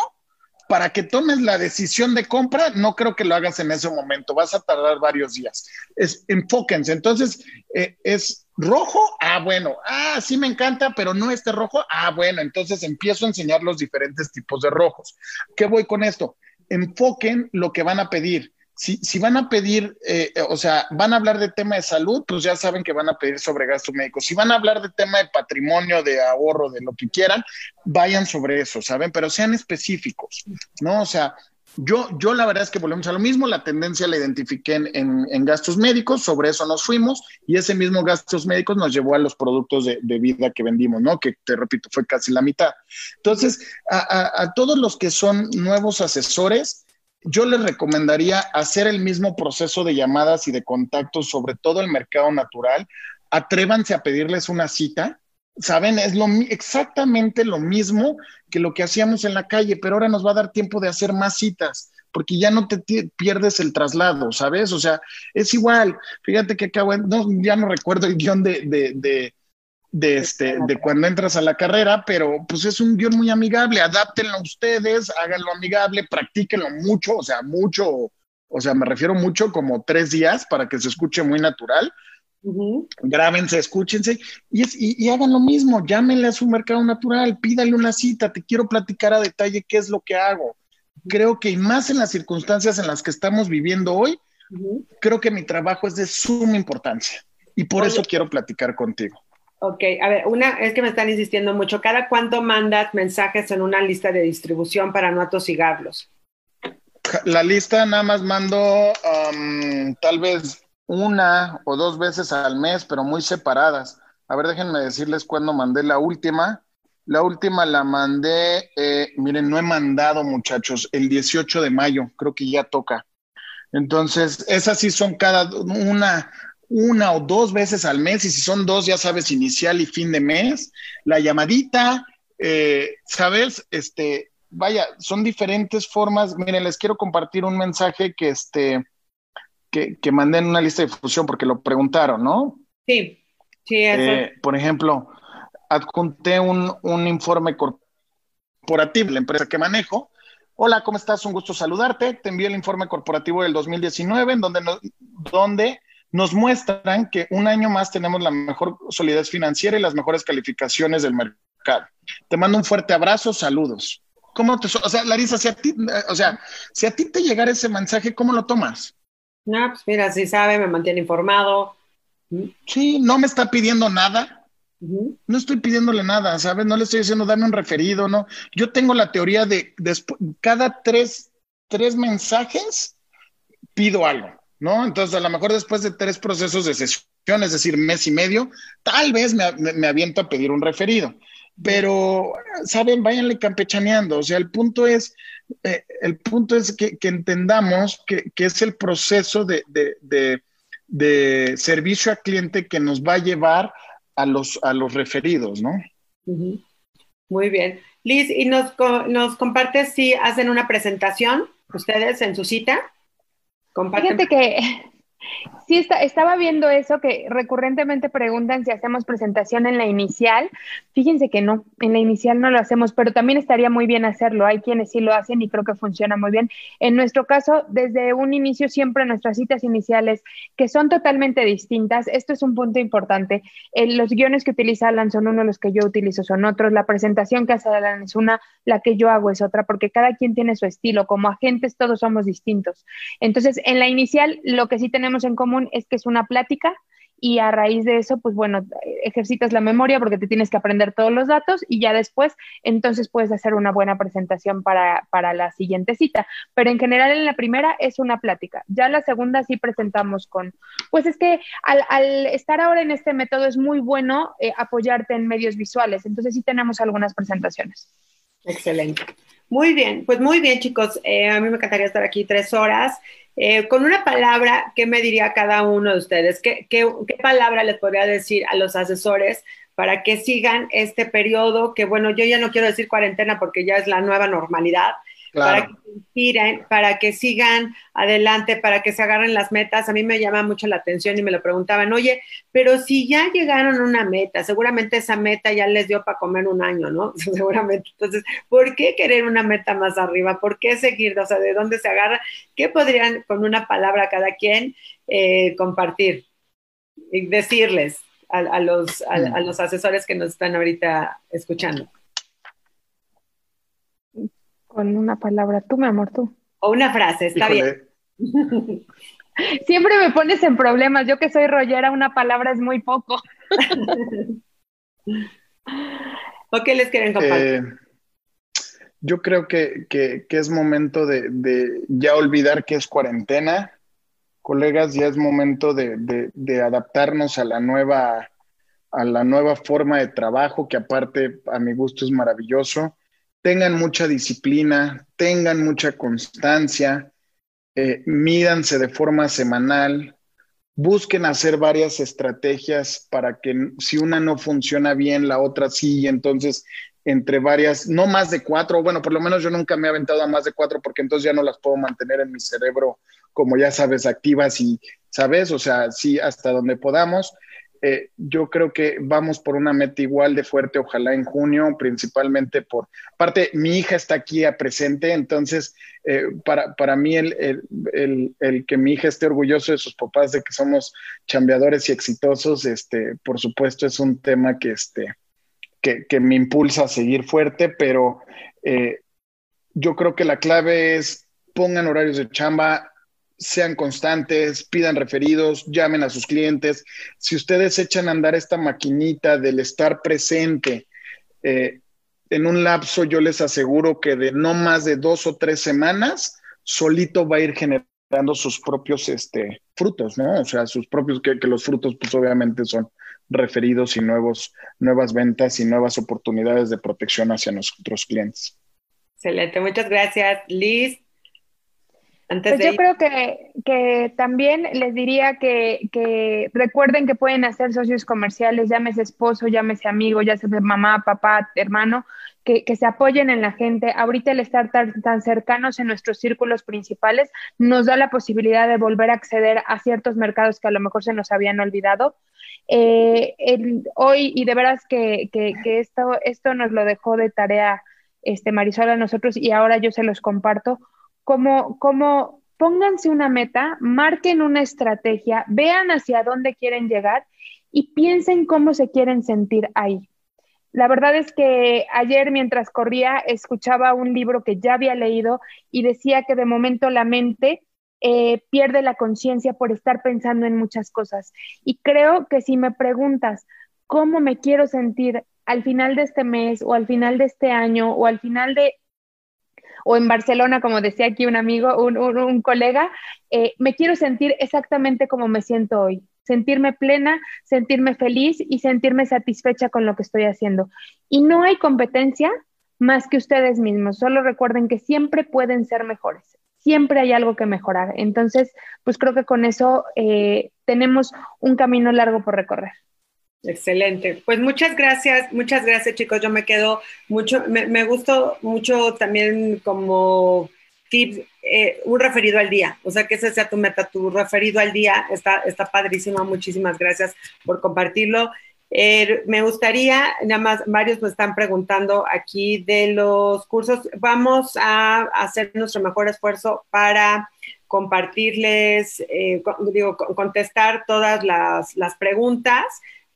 Speaker 2: para que tomes la decisión de compra, no creo que lo hagas en ese momento, vas a tardar varios días. Es, enfóquense, entonces, eh, ¿es rojo? Ah, bueno, ah, sí me encanta, pero no este rojo. Ah, bueno, entonces empiezo a enseñar los diferentes tipos de rojos. ¿Qué voy con esto? Enfoquen lo que van a pedir si, van a pedir, eh, o sea, van a hablar de tema de salud, pues ya saben que van a pedir sobre gastos médicos. Si van a hablar de tema de patrimonio, de ahorro, de lo que quieran, vayan sobre eso, ¿saben? Pero sean específicos, ¿no? O sea, Yo, yo la verdad es que volvemos a lo mismo, la tendencia la identifiqué en, gastos médicos, sobre eso nos fuimos y ese mismo gastos médicos nos llevó a los productos de, vida que vendimos, ¿no? Que te repito, fue casi la mitad. Entonces, a, todos los que son nuevos asesores, yo les recomendaría hacer el mismo proceso de llamadas y de contactos sobre todo el mercado natural. Atrévanse a pedirles una cita. Saben, es lo, exactamente lo mismo que lo que hacíamos en la calle, pero ahora nos va a dar tiempo de hacer más citas, porque ya no te pierdes el traslado, ¿sabes? O sea, es igual. Fíjate que acabo, no, ya no recuerdo el guion de, de, de, este, de cuando entras a la carrera, pero pues es un guion muy amigable. Adáptenlo ustedes, háganlo amigable, practíquenlo mucho, o sea, mucho, o sea, me refiero mucho como tres días para que se escuche muy natural Grábense, escúchense y, es, y, hagan lo mismo. Llámenle a su mercado natural, pídale una cita. Te quiero platicar a detalle qué es lo que hago. Creo que, y más en las circunstancias en las que estamos viviendo hoy, creo que mi trabajo es de suma importancia y por eso quiero platicar contigo.
Speaker 1: Ok, a ver, una es que me están insistiendo mucho. ¿Cada cuánto mandas mensajes en una lista de distribución para no atosigarlos?
Speaker 2: La lista nada más mando tal vez una o dos veces al mes, pero muy separadas. A ver, déjenme decirles cuándo mandé la última. La última la mandé, eh, miren, no he mandado muchachos, el 18 de mayo, creo que ya toca. Entonces, esas sí son cada una, una o dos veces al mes, y si son dos, ya sabes, inicial y fin de mes. La llamadita, eh, ¿sabes? Este, vaya, son diferentes formas. Miren, les quiero compartir un mensaje que este, que, que mandé en una lista de difusión porque lo preguntaron, ¿no?
Speaker 1: Sí, sí, eso.
Speaker 2: Eh, por ejemplo, adjunté un, un informe corporativo, la empresa que manejo. Hola, ¿cómo estás? Un gusto saludarte. Te envío el informe corporativo del 2019, en donde, donde nos muestran que un año más tenemos la mejor solidez financiera y las mejores calificaciones del mercado. Te mando un fuerte abrazo, saludos. ¿Cómo te, o sea, Larisa, si a ti, o sea, si a ti te llegara ese mensaje, ¿cómo lo tomas?
Speaker 1: No, pues mira, si sabe, me mantiene informado.
Speaker 2: Sí, no me está pidiendo nada. No estoy pidiéndole nada, ¿sabes? No le estoy diciendo dame un referido, ¿no? Yo tengo la teoría de cada tres, tres mensajes pido algo, ¿no? Entonces, a lo mejor después de tres procesos de sesión, es decir, mes y medio, tal vez me, me aviento a pedir un referido. Pero, ¿saben? Váyanle campechaneando. O sea, el punto es, eh, el punto es que, entendamos que, es el proceso de, servicio a cliente que nos va a llevar a los, a los referidos, ¿no?
Speaker 1: Muy bien. Liz, ¿y nos, nos compartes si hacen una presentación ustedes en su cita?
Speaker 3: Fíjate que Sí, está, estaba viendo eso que recurrentemente preguntan si hacemos presentación en la inicial. Fíjense que no, en la inicial no lo hacemos, pero también estaría muy bien hacerlo. Hay quienes sí lo hacen y creo que funciona muy bien. En nuestro caso, desde un inicio, siempre nuestras citas iniciales, que son totalmente distintas, esto es un punto importante. Eh, los guiones que utiliza Alan son uno, los que yo utilizo son otros. La presentación que hace Alan es una, la que yo hago es otra, porque cada quien tiene su estilo. Como agentes, todos somos distintos. Entonces, en la inicial, lo que sí tenemos en común es que es una plática y a raíz de eso, pues bueno, ejercitas la memoria porque te tienes que aprender todos los datos y ya después, entonces puedes hacer una buena presentación para, la siguiente cita. Pero en general en la primera es una plática. Ya la segunda sí presentamos con, pues es que al, estar ahora en este método es muy bueno eh, apoyarte en medios visuales, entonces sí tenemos algunas presentaciones.
Speaker 1: Excelente. Muy bien, pues muy bien chicos, eh, a mí me encantaría estar aquí tres horas. Eh, con una palabra, ¿qué me diría cada uno de ustedes? ¿Qué, ¿Qué, palabra les podría decir a los asesores para que sigan este periodo? Que bueno, yo ya no quiero decir cuarentena porque ya es la nueva normalidad, para que se inspiren, para que sigan adelante, para que se agarren las metas. A mí me llama mucho la atención y me lo preguntaban, oye, pero si ya llegaron a una meta, seguramente esa meta ya les dio para comer un año, ¿no? seguramente. Entonces, ¿por qué querer una meta más arriba? ¿Por qué seguir? O sea, ¿de dónde se agarra? ¿Qué podrían con una palabra cada quien eh, compartir y decirles a, los, a los asesores que nos están ahorita escuchando?
Speaker 3: Con una palabra, tú, mi amor, tú.
Speaker 1: O una frase, está bien.
Speaker 3: Siempre me pones en problemas. Yo que soy rollera, una palabra es muy poco.
Speaker 1: ¿O qué les quieren compartir? Eh,
Speaker 2: yo creo que, es momento de, ya olvidar que es cuarentena. Colegas, ya es momento de, adaptarnos a la nueva a la nueva forma de trabajo, que aparte a mi gusto es maravilloso. Tengan mucha disciplina, tengan mucha constancia, eh, mídanse de forma semanal, busquen hacer varias estrategias para que si una no funciona bien, la otra sí, y entonces entre varias, no más de cuatro, bueno, por lo menos yo nunca me he aventado a más de cuatro porque entonces ya no las puedo mantener en mi cerebro, como ya sabes, activas y, ¿sabes? O sea, sí, hasta donde podamos. Eh, yo creo que vamos por una meta igual de fuerte, ojalá en junio, principalmente por parte, mi hija está aquí a presente, entonces eh, para, para, mí el, el, el, que mi hija esté orgulloso de sus papás, de que somos chambeadores y exitosos, este, por supuesto es un tema que, este, que, que me impulsa a seguir fuerte, pero eh, yo creo que la clave es pongan horarios de chamba, sean constantes, pidan referidos, llamen a sus clientes. Si ustedes echan a andar esta maquinita del estar presente, eh, en un lapso yo les aseguro que de no más de dos o tres semanas, solito va a ir generando sus propios este, frutos, ¿no? O sea, sus propios, que, que los frutos pues obviamente son referidos y nuevos, nuevas ventas y nuevas oportunidades de protección hacia nuestros clientes.
Speaker 1: Excelente, muchas gracias. Liz,
Speaker 3: pues yo creo que, que, también les diría que, que, recuerden que pueden hacer socios comerciales, llámese esposo, llámese amigo, sea mamá, papá, hermano, que, que, se apoyen en la gente. Ahorita el estar tan, tan, cercanos en nuestros círculos principales nos da la posibilidad de volver a acceder a ciertos mercados que a lo mejor se nos habían olvidado. Eh, hoy, y de veras que, que, esto, esto nos lo dejó de tarea este, Marisol a nosotros y ahora yo se los comparto como, como pónganse una meta, marquen una estrategia, vean hacia dónde quieren llegar y piensen cómo se quieren sentir ahí. La verdad es que ayer mientras corría escuchaba un libro que ya había leído y decía que de momento la mente eh, pierde la conciencia por estar pensando en muchas cosas. Y creo que si me preguntas cómo me quiero sentir al final de este mes o al final de este año o al final de o en Barcelona, como decía aquí un amigo, un, colega, eh, me quiero sentir exactamente como me siento hoy, sentirme plena, sentirme feliz y sentirme satisfecha con lo que estoy haciendo. Y no hay competencia más que ustedes mismos, solo recuerden que siempre pueden ser mejores, siempre hay algo que mejorar. Entonces, pues creo que con eso eh, tenemos un camino largo por recorrer.
Speaker 1: Excelente. Pues muchas gracias, muchas gracias chicos. Yo me quedo mucho, me, gustó mucho también como tip, eh, un referido al día. O sea, que ese sea tu meta, tu referido al día. Está, está padrísimo. Muchísimas gracias por compartirlo. Eh, me gustaría, nada más, varios me están preguntando aquí de los cursos. Vamos a hacer nuestro mejor esfuerzo para compartirles, eh, digo, contestar todas las, las preguntas.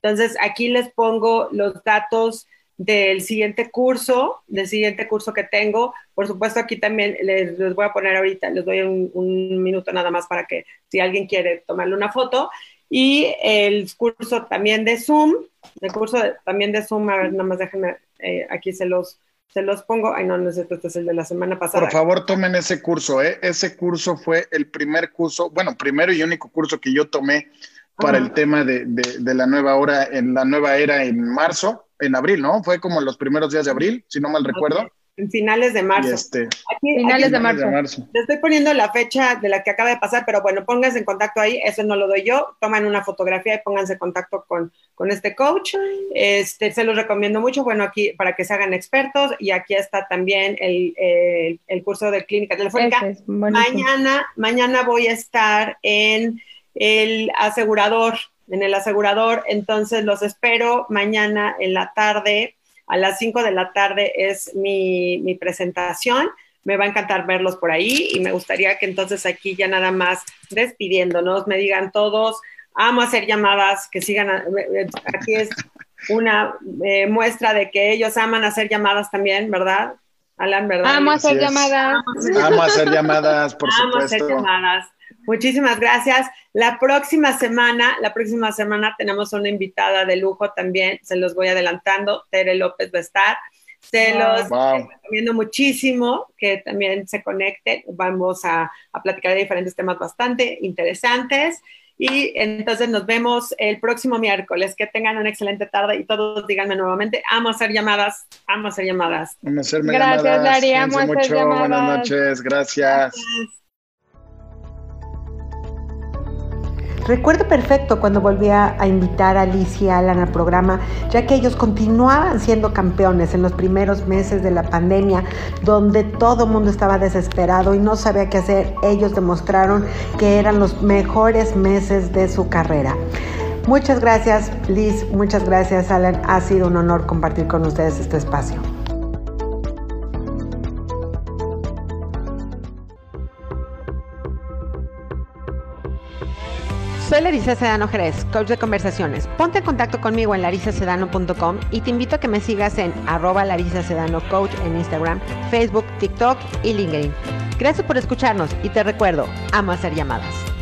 Speaker 1: Entonces, aquí les pongo los datos del siguiente curso, del siguiente curso que tengo. Por supuesto, aquí también les, voy a poner ahorita, les doy un, minuto nada más para que si alguien quiere tomarle una foto. Y el curso también de Zoom, el curso también de Zoom, a ver, nada más déjenme, eh, aquí se los, se los pongo. Ay, no, no es este es el de la semana pasada.
Speaker 2: Por favor, tomen ese curso, ¿eh? Ese curso fue el primer curso, bueno, primero y único curso que yo tomé para el tema de, de, la nueva hora, en la nueva era en marzo, en abril, ¿no? Fue como los primeros días de abril, si no mal recuerdo.
Speaker 1: En finales de marzo.
Speaker 2: Este,
Speaker 3: finales de, marzo.
Speaker 1: Le estoy poniendo la fecha de la que acaba de pasar, pero bueno, pónganse en contacto ahí, eso no lo doy yo, toman una fotografía y pónganse en contacto con, con este coach. Este, se los recomiendo mucho, bueno, aquí para que se hagan expertos y aquí está también el, el, curso de clínica telefónica. mañana, mañana voy a estar en el asegurador, en el asegurador. Entonces los espero mañana en la tarde, a las 5 de la tarde es mi, mi, presentación. Me va a encantar verlos por ahí y me gustaría que entonces aquí ya nada más despidiéndonos, me digan todos, amo hacer llamadas, que sigan, aquí es una eh, muestra de que ellos aman hacer llamadas también, ¿verdad? Alan, ¿verdad?
Speaker 3: Amo hacer llamadas.
Speaker 2: Amo hacer llamadas, por supuesto. Amo hacer
Speaker 1: llamadas. Muchísimas gracias. La próxima semana, la próxima semana tenemos una invitada de lujo también, se los voy adelantando, Tere López va a estar. Se los recomiendo muchísimo que también se conecten. Vamos a, a platicar de diferentes temas bastante interesantes. Y entonces nos vemos el próximo miércoles. Que tengan una excelente tarde y todos díganme nuevamente, amo hacer llamadas, amo hacer llamadas.
Speaker 2: Amo hacer
Speaker 3: Gracias,
Speaker 2: llamadas.
Speaker 3: amo hacer llamadas.
Speaker 2: Buenas noches, gracias.
Speaker 4: Recuerdo perfecto cuando volví a invitar a Alicia y Alan al programa, ya que ellos continuaban siendo campeones en los primeros meses de la pandemia, donde todo el mundo estaba desesperado y no sabía qué hacer. Ellos demostraron que eran los mejores meses de su carrera. Muchas gracias Liz, muchas gracias Alan, ha sido un honor compartir con ustedes este espacio. Soy Larisa Sedano Jerez, coach de conversaciones. Ponte en contacto conmigo en larisacedano.com y te invito a que me sigas en arroba Larisa Sedano Coach en Instagram, Facebook, TikTok y LinkedIn. Gracias por escucharnos y te recuerdo, amo hacer llamadas.